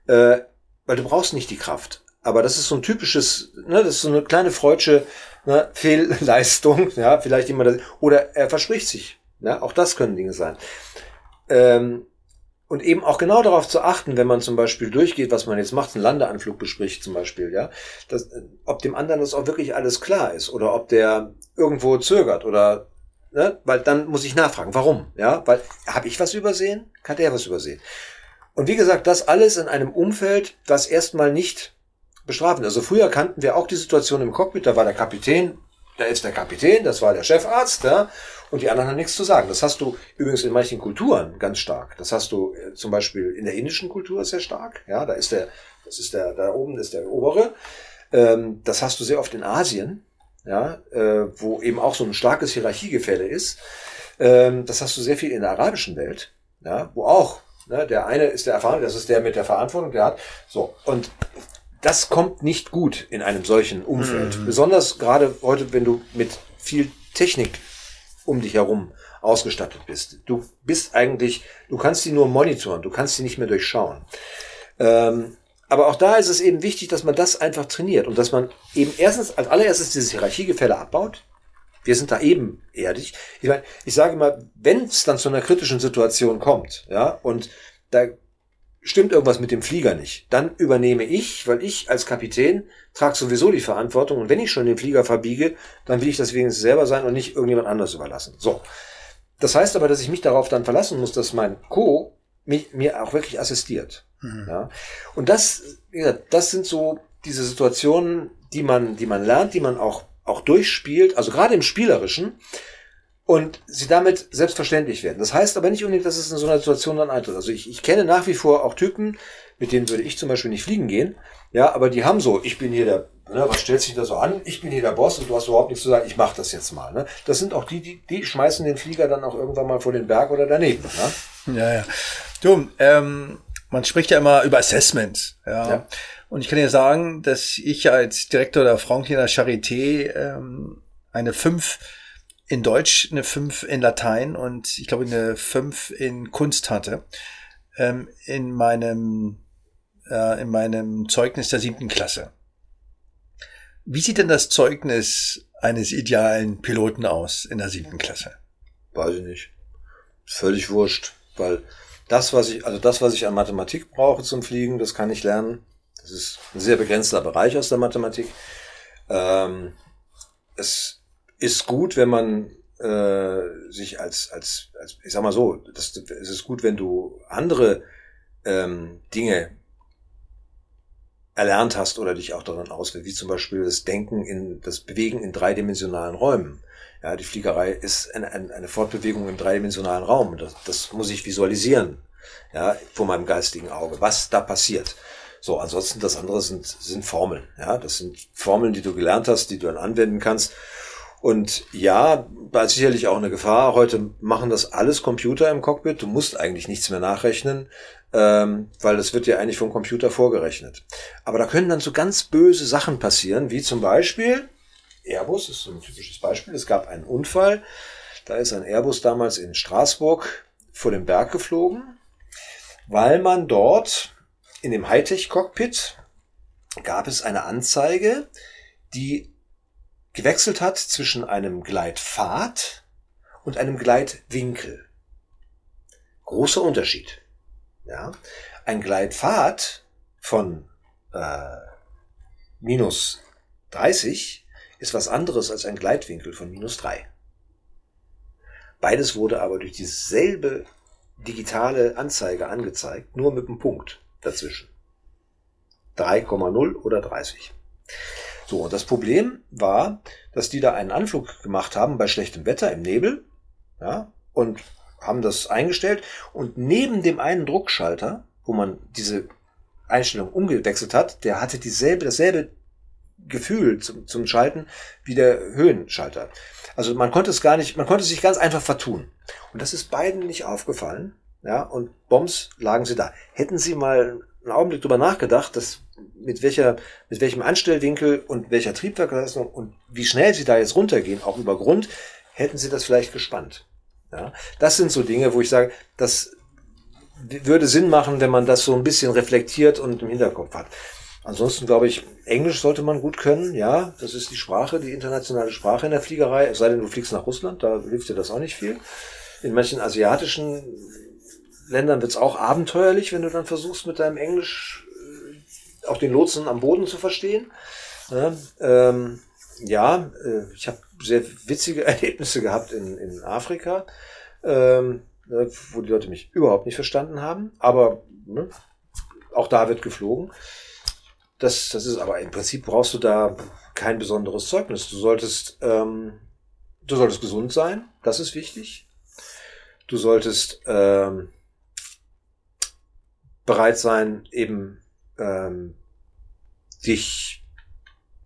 Äh, weil du brauchst nicht die Kraft. Aber das ist so ein typisches, ne, das ist so eine kleine freudsche ne, Fehlleistung, ja, vielleicht immer das, oder er verspricht sich. Ja, auch das können Dinge sein. Ähm, und eben auch genau darauf zu achten, wenn man zum Beispiel durchgeht, was man jetzt macht, einen Landeanflug bespricht zum Beispiel, ja, dass, ob dem anderen das auch wirklich alles klar ist oder ob der irgendwo zögert oder, ne, weil dann muss ich nachfragen, warum, ja, weil habe ich was übersehen, kann der was übersehen. Und wie gesagt, das alles in einem Umfeld, das erstmal nicht bestrafen. Also früher kannten wir auch die Situation im Cockpit, da war der Kapitän, da ist der Kapitän, das war der Chefarzt, ja, und die anderen haben nichts zu sagen. Das hast du übrigens in manchen Kulturen ganz stark. Das hast du äh, zum Beispiel in der indischen Kultur sehr stark. Ja, da ist der, das ist der, da oben ist der obere. Ähm, das hast du sehr oft in Asien, ja, äh, wo eben auch so ein starkes Hierarchiegefälle ist. Ähm, das hast du sehr viel in der arabischen Welt, ja, wo auch ne, der eine ist der Erfahrene, das ist der mit der Verantwortung, der hat so und das kommt nicht gut in einem solchen Umfeld. Mhm. Besonders gerade heute, wenn du mit viel Technik um dich herum ausgestattet bist. Du bist eigentlich, du kannst sie nur monitoren, du kannst sie nicht mehr durchschauen. Ähm, aber auch da ist es eben wichtig, dass man das einfach trainiert und dass man eben erstens als allererstes dieses Hierarchiegefälle abbaut. Wir sind da eben erdig. Ich meine, ich sage mal, wenn es dann zu einer kritischen Situation kommt, ja, und da stimmt irgendwas mit dem Flieger nicht, dann übernehme ich, weil ich als Kapitän trage sowieso die Verantwortung und wenn ich schon den Flieger verbiege, dann will ich das wenigstens selber sein und nicht irgendjemand anders überlassen. So. Das heißt aber, dass ich mich darauf dann verlassen muss, dass mein Co. mich, mir auch wirklich assistiert. Mhm. Ja. Und das, wie gesagt, das sind so diese Situationen, die man, die man lernt, die man auch, auch durchspielt, also gerade im Spielerischen, und sie damit selbstverständlich werden. Das heißt aber nicht unbedingt, dass es in so einer Situation dann eintritt. Also ich, ich kenne nach wie vor auch Typen, mit denen würde ich zum Beispiel nicht fliegen gehen, ja, aber die haben so, ich bin hier der, ne, was stellt sich da so an? Ich bin hier der Boss und du hast überhaupt nichts zu sagen, ich mache das jetzt mal. Ne? Das sind auch die, die, die schmeißen den Flieger dann auch irgendwann mal vor den Berg oder daneben. Ne? Ja, ja. Du, ähm, man spricht ja immer über Assessment. Ja. ja. Und ich kann dir sagen, dass ich als Direktor der Frankliner Charité ähm, eine 5 in Deutsch, eine 5 in Latein und ich glaube eine 5 in Kunst hatte. Ähm, in meinem äh, in meinem Zeugnis der siebten Klasse. Wie sieht denn das Zeugnis eines idealen Piloten aus in der siebten Klasse? Weiß ich nicht. Völlig wurscht, weil das, was ich, also das, was ich an Mathematik brauche zum Fliegen, das kann ich lernen. Das ist ein sehr begrenzter Bereich aus der Mathematik. Ähm, es ist gut, wenn man äh, sich als, als, als, ich sag mal so, das, es ist gut, wenn du andere ähm, Dinge erlernt hast oder dich auch daran auswählst, wie zum Beispiel das Denken in, das Bewegen in dreidimensionalen Räumen. Ja, die Fliegerei ist eine, eine Fortbewegung im dreidimensionalen Raum. Das, das muss ich visualisieren, ja, vor meinem geistigen Auge, was da passiert. So, ansonsten das andere sind, sind Formeln. Ja, das sind Formeln, die du gelernt hast, die du dann anwenden kannst. Und ja, da ist sicherlich auch eine Gefahr. Heute machen das alles Computer im Cockpit. Du musst eigentlich nichts mehr nachrechnen, ähm, weil das wird ja eigentlich vom Computer vorgerechnet. Aber da können dann so ganz böse Sachen passieren, wie zum Beispiel Airbus ist so ein typisches Beispiel. Es gab einen Unfall. Da ist ein Airbus damals in Straßburg vor dem Berg geflogen, weil man dort in dem Hightech-Cockpit gab es eine Anzeige, die gewechselt hat zwischen einem Gleitpfad und einem Gleitwinkel. Großer Unterschied. Ja, ein Gleitpfad von äh, minus 30 ist was anderes als ein Gleitwinkel von minus 3. Beides wurde aber durch dieselbe digitale Anzeige angezeigt, nur mit einem Punkt dazwischen. 3,0 oder 30. So, und das Problem war, dass die da einen Anflug gemacht haben bei schlechtem Wetter im Nebel, ja, und haben das eingestellt und neben dem einen Druckschalter, wo man diese Einstellung umgewechselt hat, der hatte dieselbe, dasselbe Gefühl zum, zum Schalten wie der Höhenschalter. Also man konnte es gar nicht, man konnte sich ganz einfach vertun. Und das ist beiden nicht aufgefallen. Ja, und Bombs lagen sie da. Hätten sie mal einen Augenblick drüber nachgedacht, dass mit welcher, mit welchem Anstellwinkel und welcher Triebwerksleistung und wie schnell sie da jetzt runtergehen, auch über Grund, hätten sie das vielleicht gespannt. Ja, das sind so Dinge, wo ich sage, das würde Sinn machen, wenn man das so ein bisschen reflektiert und im Hinterkopf hat. Ansonsten glaube ich, Englisch sollte man gut können. Ja, das ist die Sprache, die internationale Sprache in der Fliegerei. Es sei denn, du fliegst nach Russland, da hilft dir das auch nicht viel. In manchen asiatischen Ländern wird es auch abenteuerlich, wenn du dann versuchst, mit deinem Englisch auch den Lotsen am Boden zu verstehen. Ja, ähm, ja äh, ich habe sehr witzige Erlebnisse gehabt in, in Afrika, ähm, ne, wo die Leute mich überhaupt nicht verstanden haben. Aber ne, auch da wird geflogen. Das, das ist aber im Prinzip brauchst du da kein besonderes Zeugnis. Du solltest, ähm, du solltest gesund sein, das ist wichtig. Du solltest ähm, bereit sein, eben ähm, dich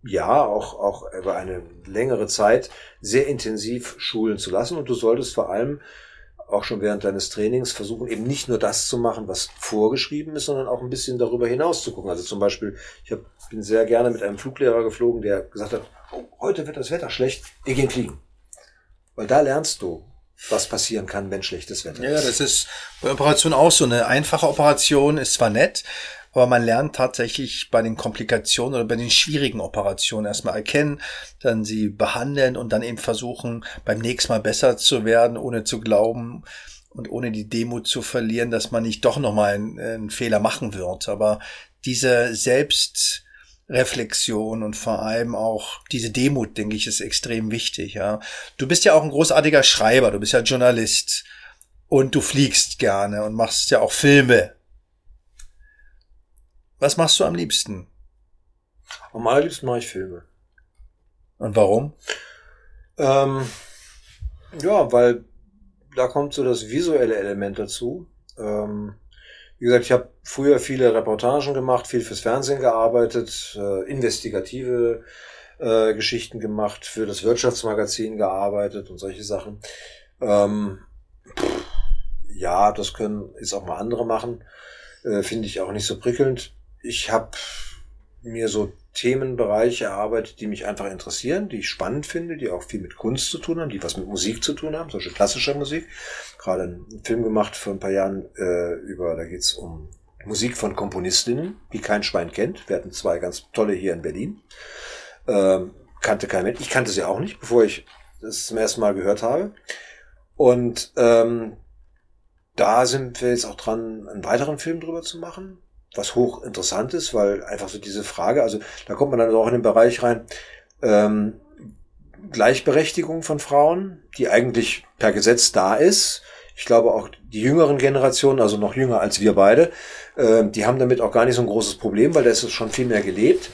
ja auch, auch über eine längere Zeit sehr intensiv schulen zu lassen. Und du solltest vor allem auch schon während deines Trainings versuchen, eben nicht nur das zu machen, was vorgeschrieben ist, sondern auch ein bisschen darüber hinaus zu gucken. Also zum Beispiel, ich hab, bin sehr gerne mit einem Fluglehrer geflogen, der gesagt hat, oh, heute wird das Wetter schlecht, wir gehen fliegen. Weil da lernst du, was passieren kann, wenn schlechtes Wetter ist. Ja, das ist bei Operation auch so. Eine einfache Operation ist zwar nett, aber man lernt tatsächlich bei den Komplikationen oder bei den schwierigen Operationen erstmal erkennen, dann sie behandeln und dann eben versuchen, beim nächsten Mal besser zu werden, ohne zu glauben und ohne die Demut zu verlieren, dass man nicht doch nochmal einen, einen Fehler machen wird. Aber diese Selbst, Reflexion und vor allem auch diese Demut, denke ich, ist extrem wichtig, ja. Du bist ja auch ein großartiger Schreiber, du bist ja Journalist und du fliegst gerne und machst ja auch Filme. Was machst du am liebsten? Am allerliebsten mache ich Filme. Und warum? Ähm, ja, weil da kommt so das visuelle Element dazu. Ähm, wie gesagt, ich habe früher viele Reportagen gemacht, viel fürs Fernsehen gearbeitet, äh, investigative äh, Geschichten gemacht, für das Wirtschaftsmagazin gearbeitet und solche Sachen. Ähm, ja, das können jetzt auch mal andere machen. Äh, Finde ich auch nicht so prickelnd. Ich habe mir so Themenbereiche erarbeitet, die mich einfach interessieren, die ich spannend finde, die auch viel mit Kunst zu tun haben, die was mit Musik zu tun haben, solche klassischer Musik. Gerade einen Film gemacht vor ein paar Jahren äh, über, da geht's um Musik von Komponistinnen, die kein Schwein kennt. Wir hatten zwei ganz tolle hier in Berlin. Ähm, kannte kein Mensch. Ich kannte sie auch nicht, bevor ich das zum ersten Mal gehört habe. Und ähm, da sind wir jetzt auch dran, einen weiteren Film drüber zu machen was hoch interessant ist, weil einfach so diese Frage, also da kommt man dann auch in den Bereich rein, ähm, Gleichberechtigung von Frauen, die eigentlich per Gesetz da ist. Ich glaube auch die jüngeren Generationen, also noch jünger als wir beide, äh, die haben damit auch gar nicht so ein großes Problem, weil da ist es schon viel mehr gelebt.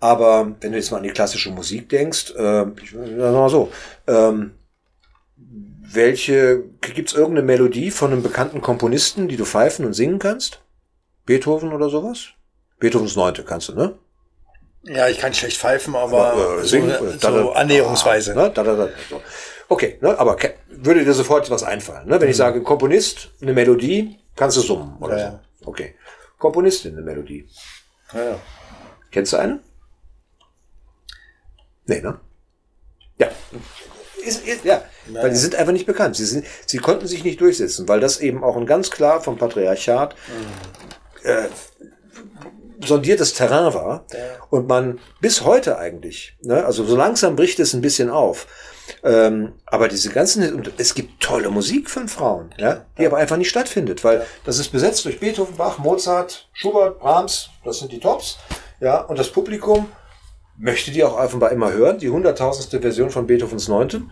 Aber wenn du jetzt mal an die klassische Musik denkst, äh, ich mal so, ähm, welche, gibt's irgendeine Melodie von einem bekannten Komponisten, die du pfeifen und singen kannst? Beethoven oder sowas? Beethovens Neunte kannst du, ne? Ja, ich kann schlecht pfeifen, aber, aber äh, singen, so, da, so annäherungsweise. Ah, ne? da, da, da, so. Okay, ne, aber würde dir sofort was einfallen. Ne? Wenn mhm. ich sage Komponist, eine Melodie, kannst du summen oder ja, so. Okay. Komponistin, eine Melodie. Ja, ja. Kennst du eine? Nee, ne? Ja. Ist, ist, ja, Nein. weil die sind einfach nicht bekannt. Sie, sind, sie konnten sich nicht durchsetzen, weil das eben auch ein ganz klar vom Patriarchat mhm. Äh, sondiertes Terrain war ja. und man bis heute eigentlich, ne, also so langsam bricht es ein bisschen auf. Ähm, aber diese ganzen, und es gibt tolle Musik von Frauen, ja, die ja. aber einfach nicht stattfindet, weil ja. das ist besetzt durch Beethoven, Bach, Mozart, Schubert, Brahms, das sind die Tops, ja, und das Publikum möchte die auch offenbar immer hören, die hunderttausendste Version von Beethovens Neunten.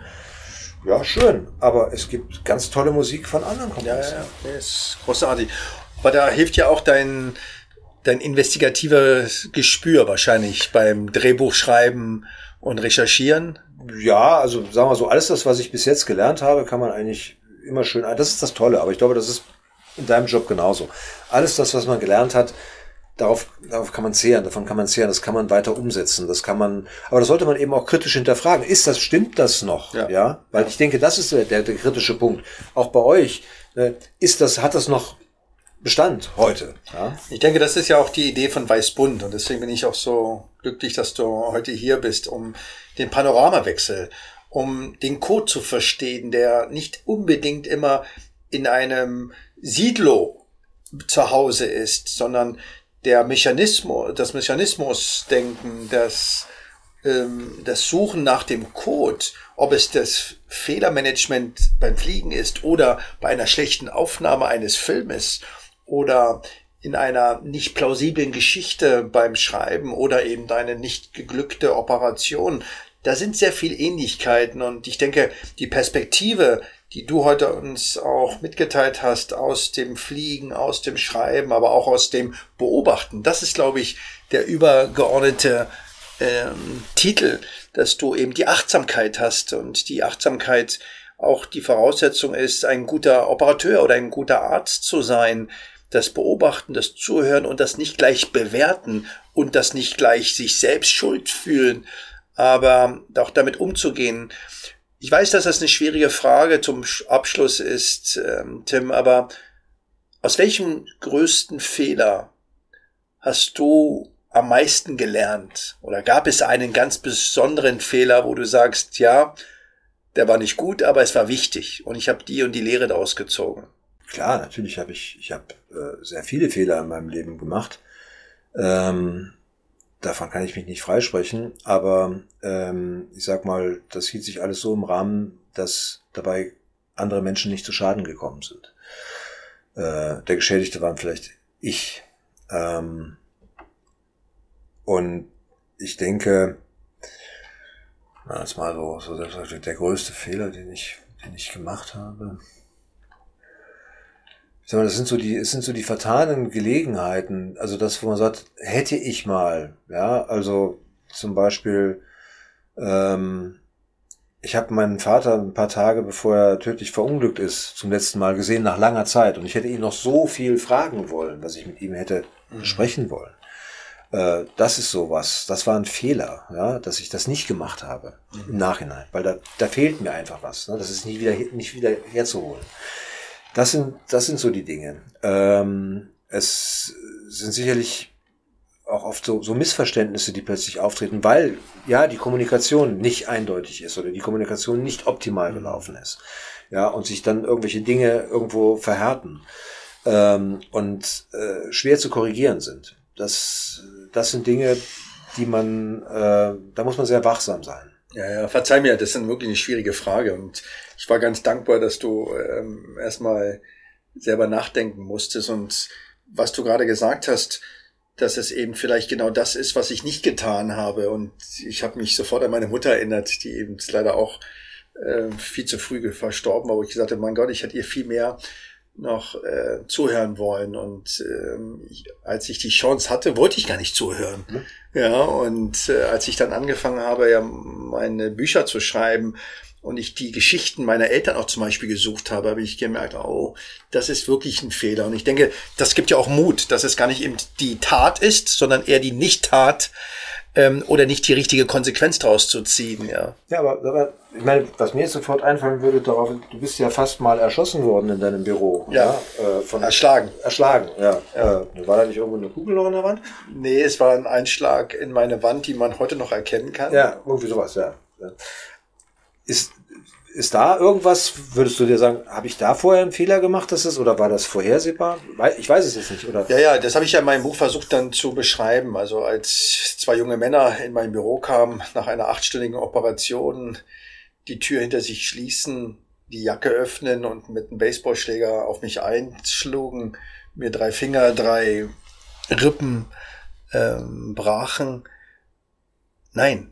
Ja, schön, aber es gibt ganz tolle Musik von anderen Komponisten. Ja, ja, ist großartig. Aber da hilft ja auch dein, dein investigatives Gespür wahrscheinlich beim Drehbuchschreiben und Recherchieren. Ja, also sagen wir so, alles das, was ich bis jetzt gelernt habe, kann man eigentlich immer schön, das ist das Tolle, aber ich glaube, das ist in deinem Job genauso. Alles das, was man gelernt hat, darauf, darauf kann man zehren, davon kann man zehren, das kann man weiter umsetzen, das kann man, aber das sollte man eben auch kritisch hinterfragen. Ist das, stimmt das noch? Ja. ja? Weil ich denke, das ist der, der, der kritische Punkt. Auch bei euch, äh, ist das, hat das noch Bestand heute. Ja? Ich denke, das ist ja auch die Idee von Weißbund und deswegen bin ich auch so glücklich, dass du heute hier bist, um den Panoramawechsel, um den Code zu verstehen, der nicht unbedingt immer in einem Siedlo zu Hause ist, sondern der Mechanismus, das Mechanismusdenken, das, ähm, das Suchen nach dem Code, ob es das Fehlermanagement beim Fliegen ist oder bei einer schlechten Aufnahme eines Filmes oder in einer nicht plausiblen Geschichte beim Schreiben oder eben deine nicht geglückte Operation. Da sind sehr viel Ähnlichkeiten und ich denke, die Perspektive, die du heute uns auch mitgeteilt hast aus dem Fliegen, aus dem Schreiben, aber auch aus dem Beobachten, das ist, glaube ich, der übergeordnete ähm, Titel, dass du eben die Achtsamkeit hast und die Achtsamkeit auch die Voraussetzung ist, ein guter Operateur oder ein guter Arzt zu sein, das Beobachten, das Zuhören und das nicht gleich bewerten und das nicht gleich sich selbst schuld fühlen, aber auch damit umzugehen. Ich weiß, dass das eine schwierige Frage zum Abschluss ist, ähm, Tim, aber aus welchem größten Fehler hast du am meisten gelernt? Oder gab es einen ganz besonderen Fehler, wo du sagst, ja, der war nicht gut, aber es war wichtig und ich habe die und die Lehre daraus gezogen? Klar, natürlich habe ich, ich habe äh, sehr viele Fehler in meinem Leben gemacht. Ähm, davon kann ich mich nicht freisprechen, aber ähm, ich sag mal, das hielt sich alles so im Rahmen, dass dabei andere Menschen nicht zu Schaden gekommen sind. Äh, der Geschädigte war vielleicht ich. Ähm, und ich denke, na, das mal so, so der größte Fehler, den ich, den ich gemacht habe sag mal, das sind so die, es sind so die vertanen Gelegenheiten. Also das, wo man sagt, hätte ich mal, ja, also zum Beispiel, ähm, ich habe meinen Vater ein paar Tage bevor er tödlich verunglückt ist, zum letzten Mal gesehen, nach langer Zeit. Und ich hätte ihn noch so viel fragen wollen, was ich mit ihm hätte mhm. sprechen wollen. Äh, das ist sowas. Das war ein Fehler, ja, dass ich das nicht gemacht habe mhm. im Nachhinein, weil da, da fehlt mir einfach was. Ne? Das ist nie wieder, nicht wieder herzuholen. Das sind, das sind so die Dinge. Ähm, es sind sicherlich auch oft so, so Missverständnisse, die plötzlich auftreten, weil ja die Kommunikation nicht eindeutig ist oder die Kommunikation nicht optimal gelaufen ist. Ja, und sich dann irgendwelche Dinge irgendwo verhärten ähm, und äh, schwer zu korrigieren sind. Das, das sind Dinge, die man, äh, da muss man sehr wachsam sein. Ja, ja, verzeih mir, das ist wirklich eine schwierige Frage und ich war ganz dankbar, dass du ähm, erstmal selber nachdenken musstest und was du gerade gesagt hast, dass es eben vielleicht genau das ist, was ich nicht getan habe und ich habe mich sofort an meine Mutter erinnert, die eben leider auch äh, viel zu früh verstorben war, wo ich gesagt habe, mein Gott, ich hätte ihr viel mehr noch äh, zuhören wollen. Und ähm, ich, als ich die Chance hatte, wollte ich gar nicht zuhören. Mhm. Ja, und äh, als ich dann angefangen habe, ja meine Bücher zu schreiben, und ich die Geschichten meiner Eltern auch zum Beispiel gesucht habe, habe ich gemerkt, oh, das ist wirklich ein Fehler. Und ich denke, das gibt ja auch Mut, dass es gar nicht eben die Tat ist, sondern eher die Nicht-Tat ähm, oder nicht die richtige Konsequenz daraus zu ziehen. Ja, ja aber, aber ich meine, was mir jetzt sofort einfallen würde, darauf, du bist ja fast mal erschossen worden in deinem Büro. Ja, ja? Äh, von erschlagen. Erschlagen, ja. ja. Äh, war da nicht irgendwo eine Kugel noch in der Wand? Nee, es war ein Einschlag in meine Wand, die man heute noch erkennen kann. Ja, irgendwie sowas, ja. Ist, ist da irgendwas, würdest du dir sagen, habe ich da vorher einen Fehler gemacht, dass es, oder war das vorhersehbar? Ich weiß es jetzt nicht, oder? Ja, ja, das habe ich ja in meinem Buch versucht dann zu beschreiben. Also als zwei junge Männer in mein Büro kamen, nach einer achtstündigen Operation, die Tür hinter sich schließen, die Jacke öffnen und mit einem Baseballschläger auf mich einschlugen, mir drei Finger, drei Rippen ähm, brachen. Nein,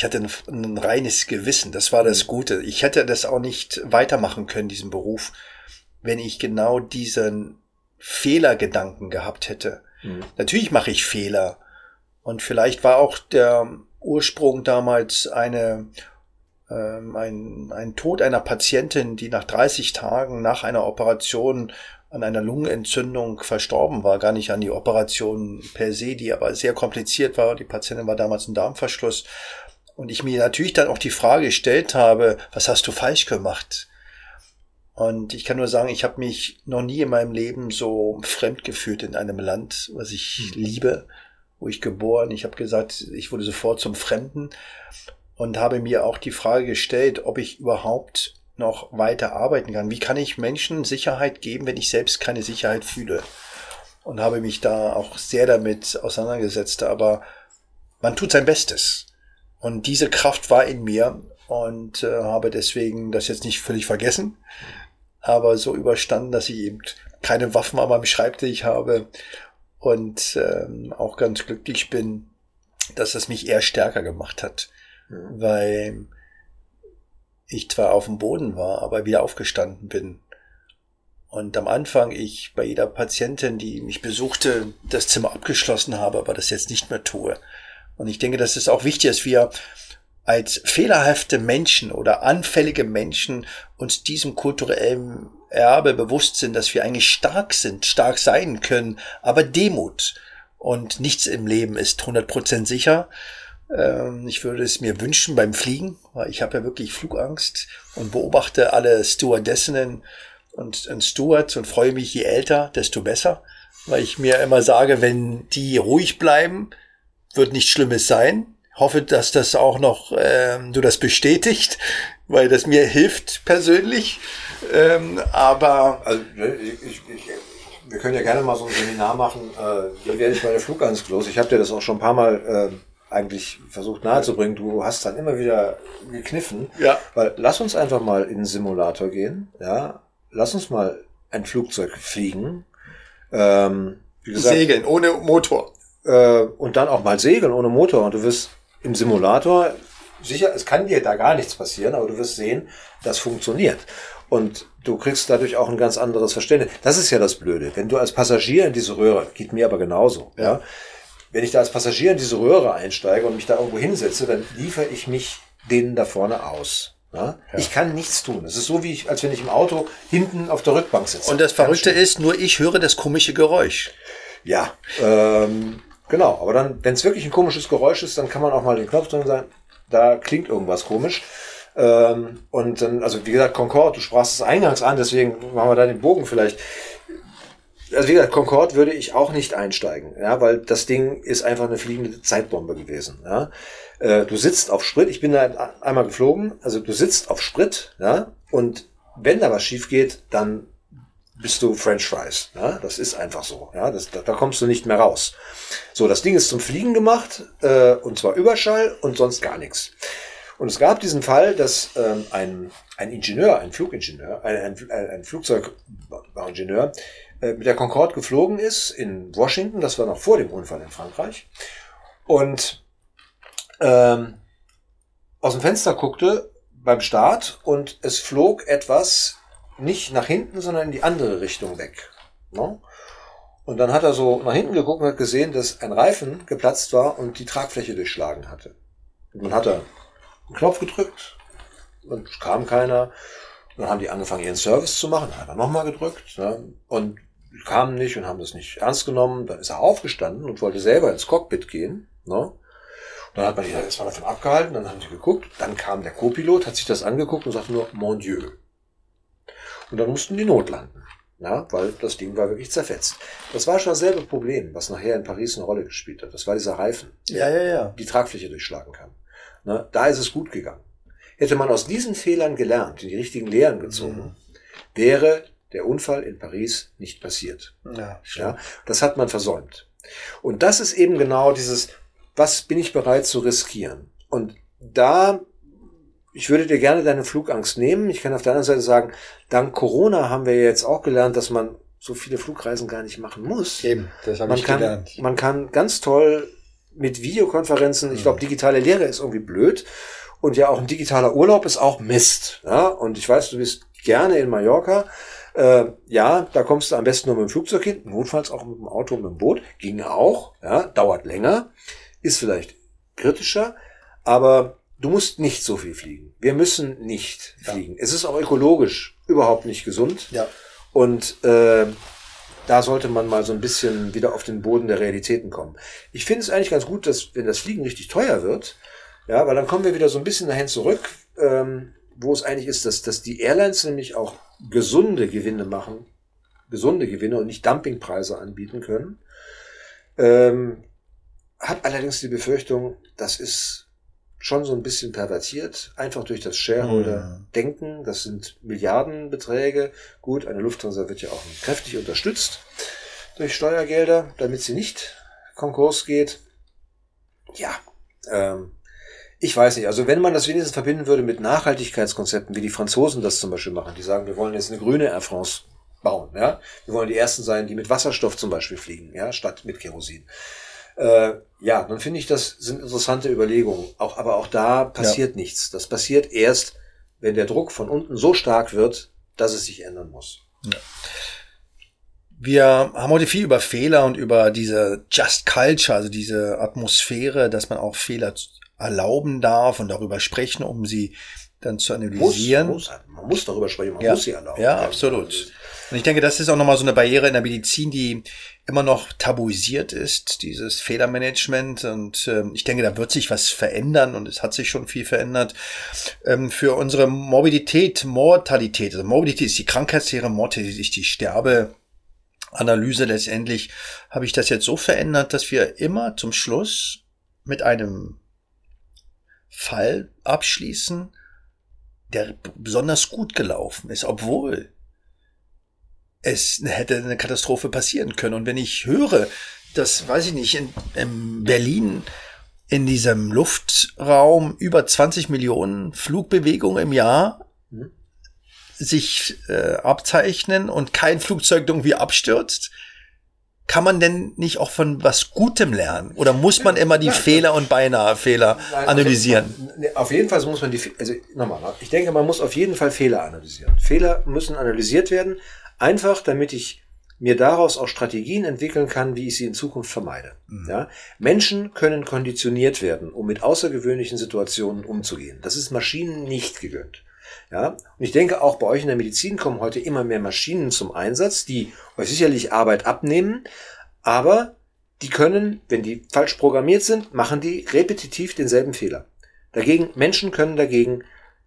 ich hatte ein, ein, reines Gewissen. Das war das mhm. Gute. Ich hätte das auch nicht weitermachen können, diesen Beruf, wenn ich genau diesen Fehlergedanken gehabt hätte. Mhm. Natürlich mache ich Fehler. Und vielleicht war auch der Ursprung damals eine, ähm, ein, ein Tod einer Patientin, die nach 30 Tagen nach einer Operation an einer Lungenentzündung verstorben war, gar nicht an die Operation per se, die aber sehr kompliziert war. Die Patientin war damals ein Darmverschluss. Und ich mir natürlich dann auch die Frage gestellt habe, was hast du falsch gemacht? Und ich kann nur sagen, ich habe mich noch nie in meinem Leben so fremd gefühlt in einem Land, was ich mhm. liebe, wo ich geboren. Ich habe gesagt, ich wurde sofort zum Fremden und habe mir auch die Frage gestellt, ob ich überhaupt noch weiter arbeiten kann. Wie kann ich Menschen Sicherheit geben, wenn ich selbst keine Sicherheit fühle? Und habe mich da auch sehr damit auseinandergesetzt. Aber man tut sein Bestes. Und diese Kraft war in mir und äh, habe deswegen das jetzt nicht völlig vergessen, aber so überstanden, dass ich eben keine Waffen an meinem Schreibtisch habe und ähm, auch ganz glücklich bin, dass es mich eher stärker gemacht hat, mhm. weil ich zwar auf dem Boden war, aber wieder aufgestanden bin. Und am Anfang ich bei jeder Patientin, die mich besuchte, das Zimmer abgeschlossen habe, aber das jetzt nicht mehr tue. Und ich denke, dass es auch wichtig ist, wir als fehlerhafte Menschen oder anfällige Menschen uns diesem kulturellen Erbe bewusst sind, dass wir eigentlich stark sind, stark sein können, aber Demut. Und nichts im Leben ist 100% sicher. Ähm, ich würde es mir wünschen beim Fliegen, weil ich habe ja wirklich Flugangst und beobachte alle Stewardessinnen und, und Stewards und freue mich, je älter, desto besser. Weil ich mir immer sage, wenn die ruhig bleiben, wird nichts Schlimmes sein. Hoffe, dass das auch noch ähm, du das bestätigt, weil das mir hilft persönlich. Ähm, aber also, ne, ich, ich, wir können ja gerne mal so ein Seminar machen. Äh, wie werde ich meine Flugangst los? Ich habe dir das auch schon ein paar Mal äh, eigentlich versucht nahezubringen. Du hast dann immer wieder gekniffen. Ja. Weil lass uns einfach mal in den Simulator gehen. Ja. Lass uns mal ein Flugzeug fliegen. Ähm, wie gesagt, Segeln ohne Motor äh, und dann auch mal segeln ohne Motor und du wirst im Simulator sicher, es kann dir da gar nichts passieren, aber du wirst sehen, das funktioniert. Und du kriegst dadurch auch ein ganz anderes Verständnis. Das ist ja das Blöde. Wenn du als Passagier in diese Röhre, geht mir aber genauso, ja. ja wenn ich da als Passagier in diese Röhre einsteige und mich da irgendwo hinsetze, dann liefere ich mich denen da vorne aus. Ja? Ja. Ich kann nichts tun. Es ist so, wie ich, als wenn ich im Auto hinten auf der Rückbank sitze. Und das Verrückte ist, nur ich höre das komische Geräusch. Ja, ähm, Genau, aber dann, wenn es wirklich ein komisches Geräusch ist, dann kann man auch mal den Knopf drin sein. Da klingt irgendwas komisch. Ähm, und dann, also wie gesagt, Concorde, du sprachst es eingangs an, deswegen machen wir da den Bogen vielleicht. Also wie gesagt, Concorde würde ich auch nicht einsteigen, ja, weil das Ding ist einfach eine fliegende Zeitbombe gewesen. Ja. Äh, du sitzt auf Sprit, ich bin da einmal geflogen, also du sitzt auf Sprit, ja, und wenn da was schief geht, dann bist du French Fries. Ja? Das ist einfach so. Ja? Das, da, da kommst du nicht mehr raus. So, das Ding ist zum Fliegen gemacht, äh, und zwar Überschall und sonst gar nichts. Und es gab diesen Fall, dass ähm, ein, ein Ingenieur, ein Flugingenieur, ein, ein, ein Flugzeugingenieur äh, mit der Concorde geflogen ist in Washington, das war noch vor dem Unfall in Frankreich, und ähm, aus dem Fenster guckte beim Start und es flog etwas nicht nach hinten, sondern in die andere Richtung weg. Ne? Und dann hat er so nach hinten geguckt und hat gesehen, dass ein Reifen geplatzt war und die Tragfläche durchschlagen hatte. Und dann hat er einen Knopf gedrückt und kam keiner. Dann haben die angefangen, ihren Service zu machen, hat er nochmal gedrückt, ne? und kamen nicht und haben das nicht ernst genommen. Dann ist er aufgestanden und wollte selber ins Cockpit gehen. Ne? Dann hat man ihn erstmal davon abgehalten, dann haben sie geguckt, dann kam der Co-Pilot, hat sich das angeguckt und sagte nur, Mon Dieu. Und dann mussten die notlanden. Ja, weil das Ding war wirklich zerfetzt. Das war schon dasselbe Problem, was nachher in Paris eine Rolle gespielt hat. Das war dieser Reifen, ja, ja, ja. die Tragfläche durchschlagen kann. Na, da ist es gut gegangen. Hätte man aus diesen Fehlern gelernt, die richtigen Lehren gezogen, mhm. wäre der Unfall in Paris nicht passiert. Ja, ja, das hat man versäumt. Und das ist eben genau dieses, was bin ich bereit zu riskieren? Und da, ich würde dir gerne deine Flugangst nehmen. Ich kann auf der anderen Seite sagen, dank Corona haben wir jetzt auch gelernt, dass man so viele Flugreisen gar nicht machen muss. Eben, das habe man ich kann, gelernt. Man kann ganz toll mit Videokonferenzen, ich glaube, mhm. digitale Lehre ist irgendwie blöd. Und ja, auch ein digitaler Urlaub ist auch Mist. Ja? Und ich weiß, du bist gerne in Mallorca. Äh, ja, da kommst du am besten nur mit dem Flugzeug hin, notfalls auch mit dem Auto und mit dem Boot. Ging auch, ja, dauert länger, ist vielleicht kritischer, aber du musst nicht so viel fliegen. Wir müssen nicht ja. fliegen. Es ist auch ökologisch überhaupt nicht gesund. Ja. Und äh, da sollte man mal so ein bisschen wieder auf den Boden der Realitäten kommen. Ich finde es eigentlich ganz gut, dass wenn das Fliegen richtig teuer wird, ja, weil dann kommen wir wieder so ein bisschen dahin zurück, ähm, wo es eigentlich ist, dass, dass die Airlines nämlich auch gesunde Gewinne machen, gesunde Gewinne und nicht Dumpingpreise anbieten können. Ähm, hab allerdings die Befürchtung, das ist schon so ein bisschen pervertiert, einfach durch das Shareholder-Denken. Das sind Milliardenbeträge. Gut, eine Lufthansa wird ja auch kräftig unterstützt durch Steuergelder, damit sie nicht Konkurs geht. Ja, ähm, ich weiß nicht. Also wenn man das wenigstens verbinden würde mit Nachhaltigkeitskonzepten, wie die Franzosen das zum Beispiel machen, die sagen, wir wollen jetzt eine grüne Air France bauen, ja. Wir wollen die ersten sein, die mit Wasserstoff zum Beispiel fliegen, ja, statt mit Kerosin. Äh, ja, dann finde ich, das sind interessante Überlegungen. Auch, aber auch da passiert ja. nichts. Das passiert erst, wenn der Druck von unten so stark wird, dass es sich ändern muss. Ja. Wir haben heute viel über Fehler und über diese Just Culture, also diese Atmosphäre, dass man auch Fehler erlauben darf und darüber sprechen, um sie dann zu analysieren. Muss, muss, man muss darüber sprechen, man ja. muss sie erlauben. Ja, absolut. Und ich denke, das ist auch nochmal so eine Barriere in der Medizin, die immer noch tabuisiert ist, dieses Fehlermanagement. Und ähm, ich denke, da wird sich was verändern und es hat sich schon viel verändert. Ähm, für unsere Morbidität, Mortalität, also Morbidität ist die Krankheitslehre, Mortalität ist die Sterbeanalyse letztendlich, habe ich das jetzt so verändert, dass wir immer zum Schluss mit einem Fall abschließen, der besonders gut gelaufen ist, obwohl es hätte eine Katastrophe passieren können. Und wenn ich höre, dass, weiß ich nicht, in, in Berlin in diesem Luftraum über 20 Millionen Flugbewegungen im Jahr mhm. sich äh, abzeichnen und kein Flugzeug irgendwie abstürzt, kann man denn nicht auch von was Gutem lernen? Oder muss man immer die ja, Fehler und beinahe Fehler Nein, analysieren? Also, auf jeden Fall muss man die, also nochmal, ich denke, man muss auf jeden Fall Fehler analysieren. Fehler müssen analysiert werden, einfach damit ich mir daraus auch Strategien entwickeln kann, wie ich sie in Zukunft vermeide. Mhm. Ja? Menschen können konditioniert werden, um mit außergewöhnlichen Situationen umzugehen. Das ist Maschinen nicht gegönnt. Ja, und ich denke, auch bei euch in der Medizin kommen heute immer mehr Maschinen zum Einsatz, die euch sicherlich Arbeit abnehmen, aber die können, wenn die falsch programmiert sind, machen die repetitiv denselben Fehler. Dagegen, Menschen können dagegen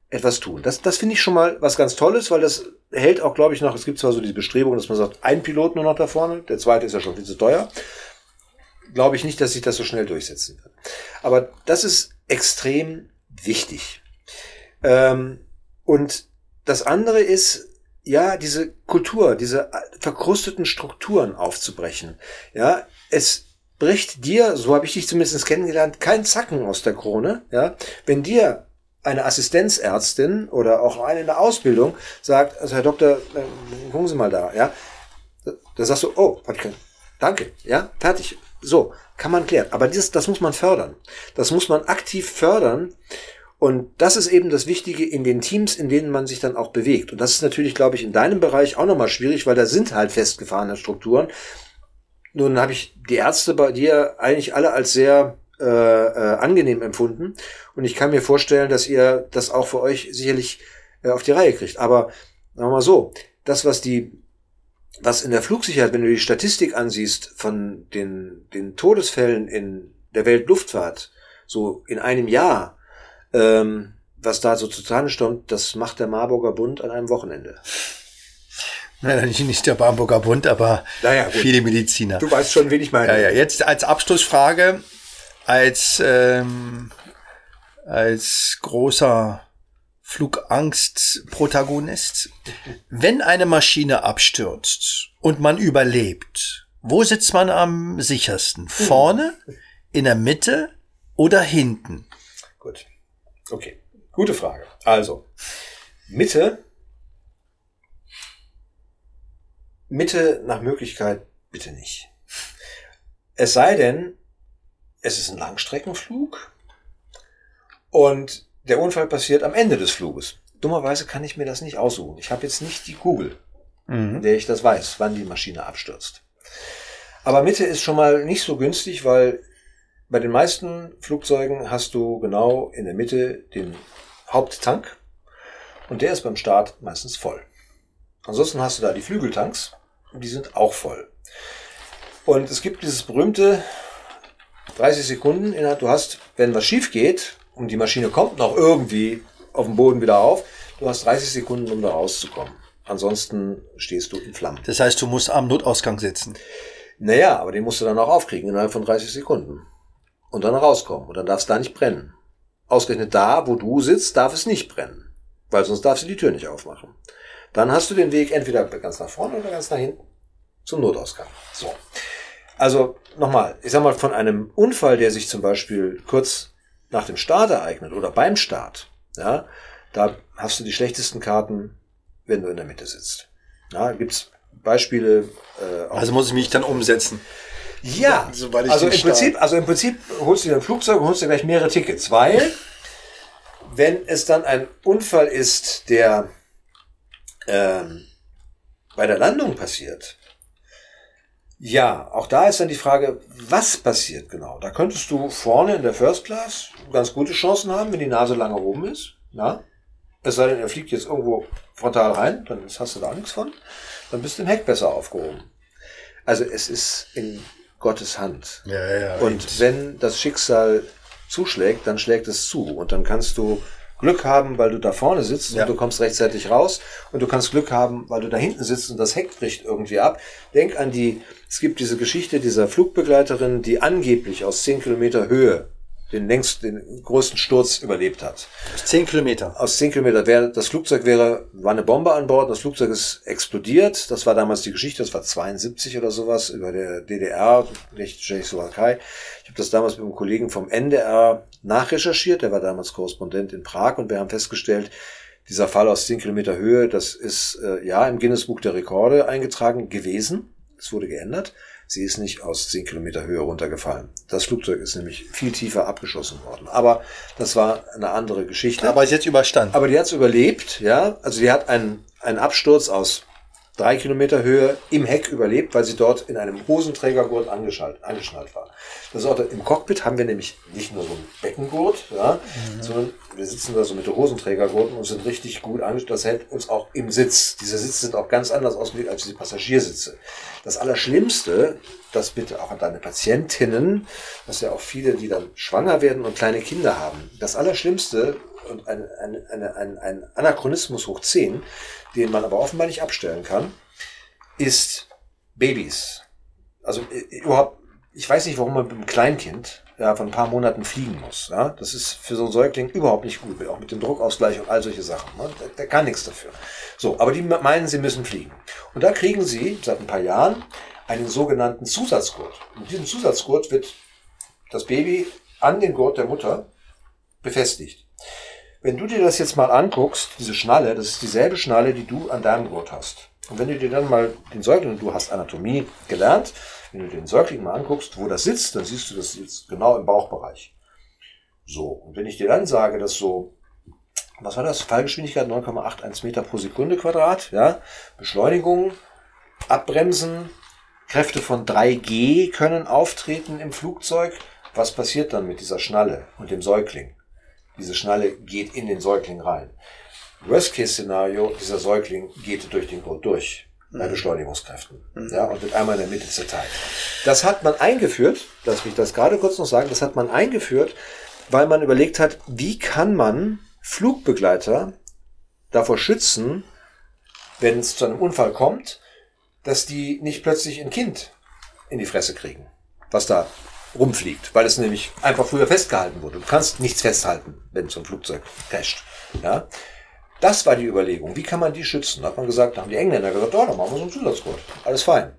etwas tun. Das, das finde ich schon mal was ganz Tolles, weil das hält auch, glaube ich, noch, es gibt zwar so diese Bestrebung, dass man sagt, ein Pilot nur noch da vorne, der zweite ist ja schon viel zu teuer. Glaube ich nicht, dass sich das so schnell durchsetzen wird. Aber das ist extrem wichtig. Ähm, und das andere ist, ja, diese Kultur, diese verkrusteten Strukturen aufzubrechen. Ja, es bricht dir, so habe ich dich zumindest kennengelernt, kein Zacken aus der Krone. Ja, wenn dir eine Assistenzärztin oder auch eine in der Ausbildung sagt, also Herr Doktor, äh, gucken Sie mal da, ja, dann sagst du, oh, danke, ja, fertig. So, kann man klären. Aber das, das muss man fördern. Das muss man aktiv fördern und das ist eben das Wichtige in den Teams, in denen man sich dann auch bewegt. Und das ist natürlich, glaube ich, in deinem Bereich auch nochmal schwierig, weil da sind halt festgefahrene Strukturen. Nun habe ich die Ärzte bei dir eigentlich alle als sehr äh, angenehm empfunden. Und ich kann mir vorstellen, dass ihr das auch für euch sicherlich äh, auf die Reihe kriegt. Aber sagen wir mal so, das, was die, was in der Flugsicherheit, wenn du die Statistik ansiehst von den, den Todesfällen in der Weltluftfahrt, so in einem Jahr, ähm, was da so zustande stammt, das macht der Marburger Bund an einem Wochenende. Nein, nicht der Marburger Bund, aber naja, viele Mediziner. Du weißt schon, wen ich meine. Ja, ja. Jetzt als Abschlussfrage, als, ähm, als großer Flugangst-Protagonist. Wenn eine Maschine abstürzt und man überlebt, wo sitzt man am sichersten? Vorne, in der Mitte oder hinten? Gut. Okay. Gute Frage. Also, Mitte. Mitte nach Möglichkeit bitte nicht. Es sei denn, es ist ein Langstreckenflug und der Unfall passiert am Ende des Fluges. Dummerweise kann ich mir das nicht aussuchen. Ich habe jetzt nicht die Kugel, mhm. der ich das weiß, wann die Maschine abstürzt. Aber Mitte ist schon mal nicht so günstig, weil bei den meisten Flugzeugen hast du genau in der Mitte den Haupttank und der ist beim Start meistens voll. Ansonsten hast du da die Flügeltanks und die sind auch voll. Und es gibt dieses berühmte 30 Sekunden, du hast, wenn was schief geht, und die Maschine kommt noch irgendwie auf dem Boden wieder auf. Du hast 30 Sekunden, um da rauszukommen. Ansonsten stehst du in Flammen. Das heißt, du musst am Notausgang sitzen. Naja, aber den musst du dann auch aufkriegen innerhalb von 30 Sekunden. Und dann rauskommen. Und dann darf es da nicht brennen. Ausgerechnet da, wo du sitzt, darf es nicht brennen. Weil sonst darfst du die Tür nicht aufmachen. Dann hast du den Weg entweder ganz nach vorne oder ganz nach hinten zum Notausgang. So. Also nochmal, ich sag mal, von einem Unfall, der sich zum Beispiel kurz nach dem Start ereignet oder beim Start, ja, da hast du die schlechtesten Karten, wenn du in der Mitte sitzt. Ja, gibt's Beispiele. Äh, also muss ich mich dann umsetzen. Ja, also im Prinzip, also im Prinzip holst du dir ein Flugzeug und holst dir gleich mehrere Tickets, weil wenn es dann ein Unfall ist, der ähm, bei der Landung passiert, ja, auch da ist dann die Frage, was passiert genau? Da könntest du vorne in der First Class ganz gute Chancen haben, wenn die Nase lange oben ist. Ja? Es sei denn, er fliegt jetzt irgendwo frontal rein, dann hast du da nichts von. Dann bist du im Heck besser aufgehoben. Also es ist in Gottes Hand. Ja, ja, Und wenn das Schicksal zuschlägt, dann schlägt es zu. Und dann kannst du Glück haben, weil du da vorne sitzt ja. und du kommst rechtzeitig raus. Und du kannst Glück haben, weil du da hinten sitzt und das Heck bricht irgendwie ab. Denk an die, es gibt diese Geschichte dieser Flugbegleiterin, die angeblich aus zehn Kilometer Höhe den längsten, den größten Sturz überlebt hat. Aus zehn Kilometer. Aus zehn Kilometer. Wäre, das Flugzeug wäre, war eine Bombe an Bord, das Flugzeug ist explodiert. Das war damals die Geschichte, das war 72 oder sowas, über der DDR, nicht Tschechoslowakei. Ich habe das damals mit einem Kollegen vom NDR nachrecherchiert, der war damals Korrespondent in Prag und wir haben festgestellt, dieser Fall aus zehn Kilometer Höhe, das ist äh, ja im Guinness-Buch der Rekorde eingetragen gewesen. Es wurde geändert. Sie ist nicht aus 10 Kilometer Höhe runtergefallen. Das Flugzeug ist nämlich viel tiefer abgeschossen worden. Aber das war eine andere Geschichte. Aber ist jetzt überstanden. Aber die hat es überlebt, ja. Also die hat einen, einen Absturz aus drei Kilometer Höhe im Heck überlebt, weil sie dort in einem Hosenträgergurt angeschnallt, angeschnallt war. Das auch, im Cockpit haben wir nämlich nicht nur so einen Beckengurt, ja, mhm. sondern wir sitzen da so mit Hosenträgergurten und sind richtig gut angeschnallt. Das hält uns auch im Sitz. Diese Sitze sind auch ganz anders ausgelegt als diese Passagiersitze. Das Allerschlimmste, das bitte auch an deine Patientinnen, dass ja auch viele, die dann schwanger werden und kleine Kinder haben. Das Allerschlimmste und ein, ein, ein, ein Anachronismus hoch 10, den man aber offenbar nicht abstellen kann, ist Babys. Also äh, überhaupt, ich weiß nicht, warum man mit einem Kleinkind ja, von ein paar Monaten fliegen muss. Ja? Das ist für so einen Säugling überhaupt nicht gut, auch mit dem Druckausgleich und all solche Sachen. Ne? Der, der kann nichts dafür. So, aber die meinen, sie müssen fliegen. Und da kriegen sie seit ein paar Jahren einen sogenannten Zusatzgurt. Mit diesem Zusatzgurt wird das Baby an den Gurt der Mutter befestigt. Wenn du dir das jetzt mal anguckst, diese Schnalle, das ist dieselbe Schnalle, die du an deinem Gurt hast. Und wenn du dir dann mal den Säugling, du hast Anatomie gelernt, wenn du den Säugling mal anguckst, wo das sitzt, dann siehst du das jetzt genau im Bauchbereich. So, und wenn ich dir dann sage, dass so, was war das? Fallgeschwindigkeit 9,81 Meter pro Sekunde Quadrat, ja, Beschleunigung, Abbremsen, Kräfte von 3G können auftreten im Flugzeug, Was passiert dann mit dieser Schnalle und dem Säugling? Diese Schnalle geht in den Säugling rein. Worst-Case-Szenario, dieser Säugling geht durch den Gurt durch bei mhm. Beschleunigungskräften. Mhm. Ja, und wird einmal in der Mitte zerteilt. Das hat man eingeführt, lass mich das gerade kurz noch sagen, das hat man eingeführt, weil man überlegt hat, wie kann man Flugbegleiter davor schützen, wenn es zu einem Unfall kommt, dass die nicht plötzlich ein Kind in die Fresse kriegen, was da rumfliegt, weil es nämlich einfach früher festgehalten wurde. Du kannst nichts festhalten, wenn so ein Flugzeug crasht. Ja? Das war die Überlegung. Wie kann man die schützen? Da hat man gesagt, da haben die Engländer gesagt, oh, dann machen wir so einen Zusatzgurt. Alles fein.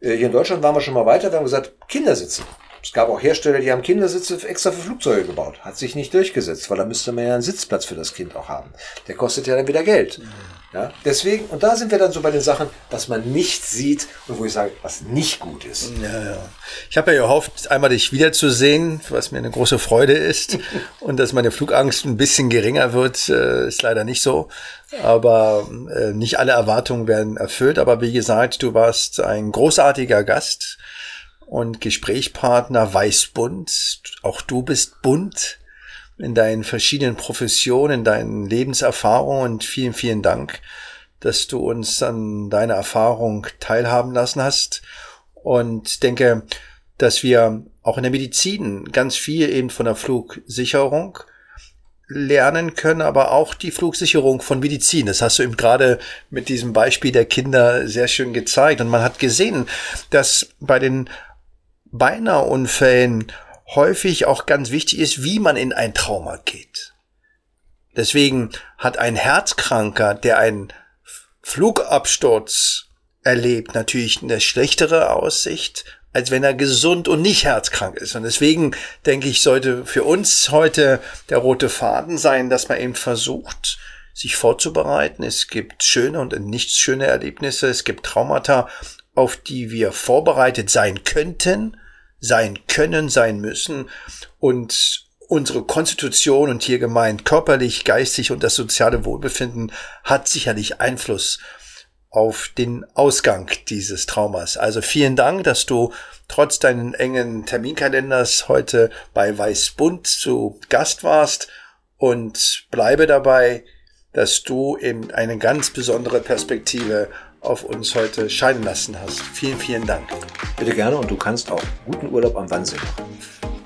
Äh, hier in Deutschland waren wir schon mal weiter, wir haben gesagt, Kindersitze. Es gab auch Hersteller, die haben Kindersitze extra für Flugzeuge gebaut. Hat sich nicht durchgesetzt, weil da müsste man ja einen Sitzplatz für das Kind auch haben. Der kostet ja dann wieder Geld. Ja, deswegen, und da sind wir dann so bei den Sachen, was man nicht sieht und wo ich sage, was nicht gut ist. Ja, ja. Ich habe ja gehofft, einmal dich wiederzusehen, was mir eine große Freude ist. und dass meine Flugangst ein bisschen geringer wird, äh, ist leider nicht so. Aber äh, nicht alle Erwartungen werden erfüllt. Aber wie gesagt, du warst ein großartiger Gast und Gesprächspartner Weißbund. Auch du bist bunt in deinen verschiedenen Professionen, in deinen Lebenserfahrungen und vielen, vielen Dank, dass du uns an deiner Erfahrung teilhaben lassen hast und denke, dass wir auch in der Medizin ganz viel eben von der Flugsicherung lernen können, aber auch die Flugsicherung von Medizin. Das hast du eben gerade mit diesem Beispiel der Kinder sehr schön gezeigt. Und man hat gesehen, dass bei den Beinahe-Unfällen häufig auch ganz wichtig ist, wie man in ein Trauma geht. Deswegen hat ein Herzkranker, der einen Flugabsturz erlebt, natürlich eine schlechtere Aussicht, als wenn er gesund und nicht herzkrank ist. Und deswegen denke ich, sollte für uns heute der rote Faden sein, dass man eben versucht, sich vorzubereiten. Es gibt schöne und nicht schöne Erlebnisse. Es gibt Traumata, auf die wir vorbereitet sein könnten sein können, sein müssen und unsere Konstitution und hier gemeint körperlich, geistig und das soziale Wohlbefinden hat sicherlich Einfluss auf den Ausgang dieses Traumas. Also vielen Dank, dass du trotz deinen engen Terminkalenders heute bei Weißbund zu Gast warst und bleibe dabei, dass du eben eine ganz besondere Perspektive auf uns heute scheinen lassen hast. Vielen, vielen Dank. Bitte gerne und du kannst auch guten Urlaub am Wannsee machen.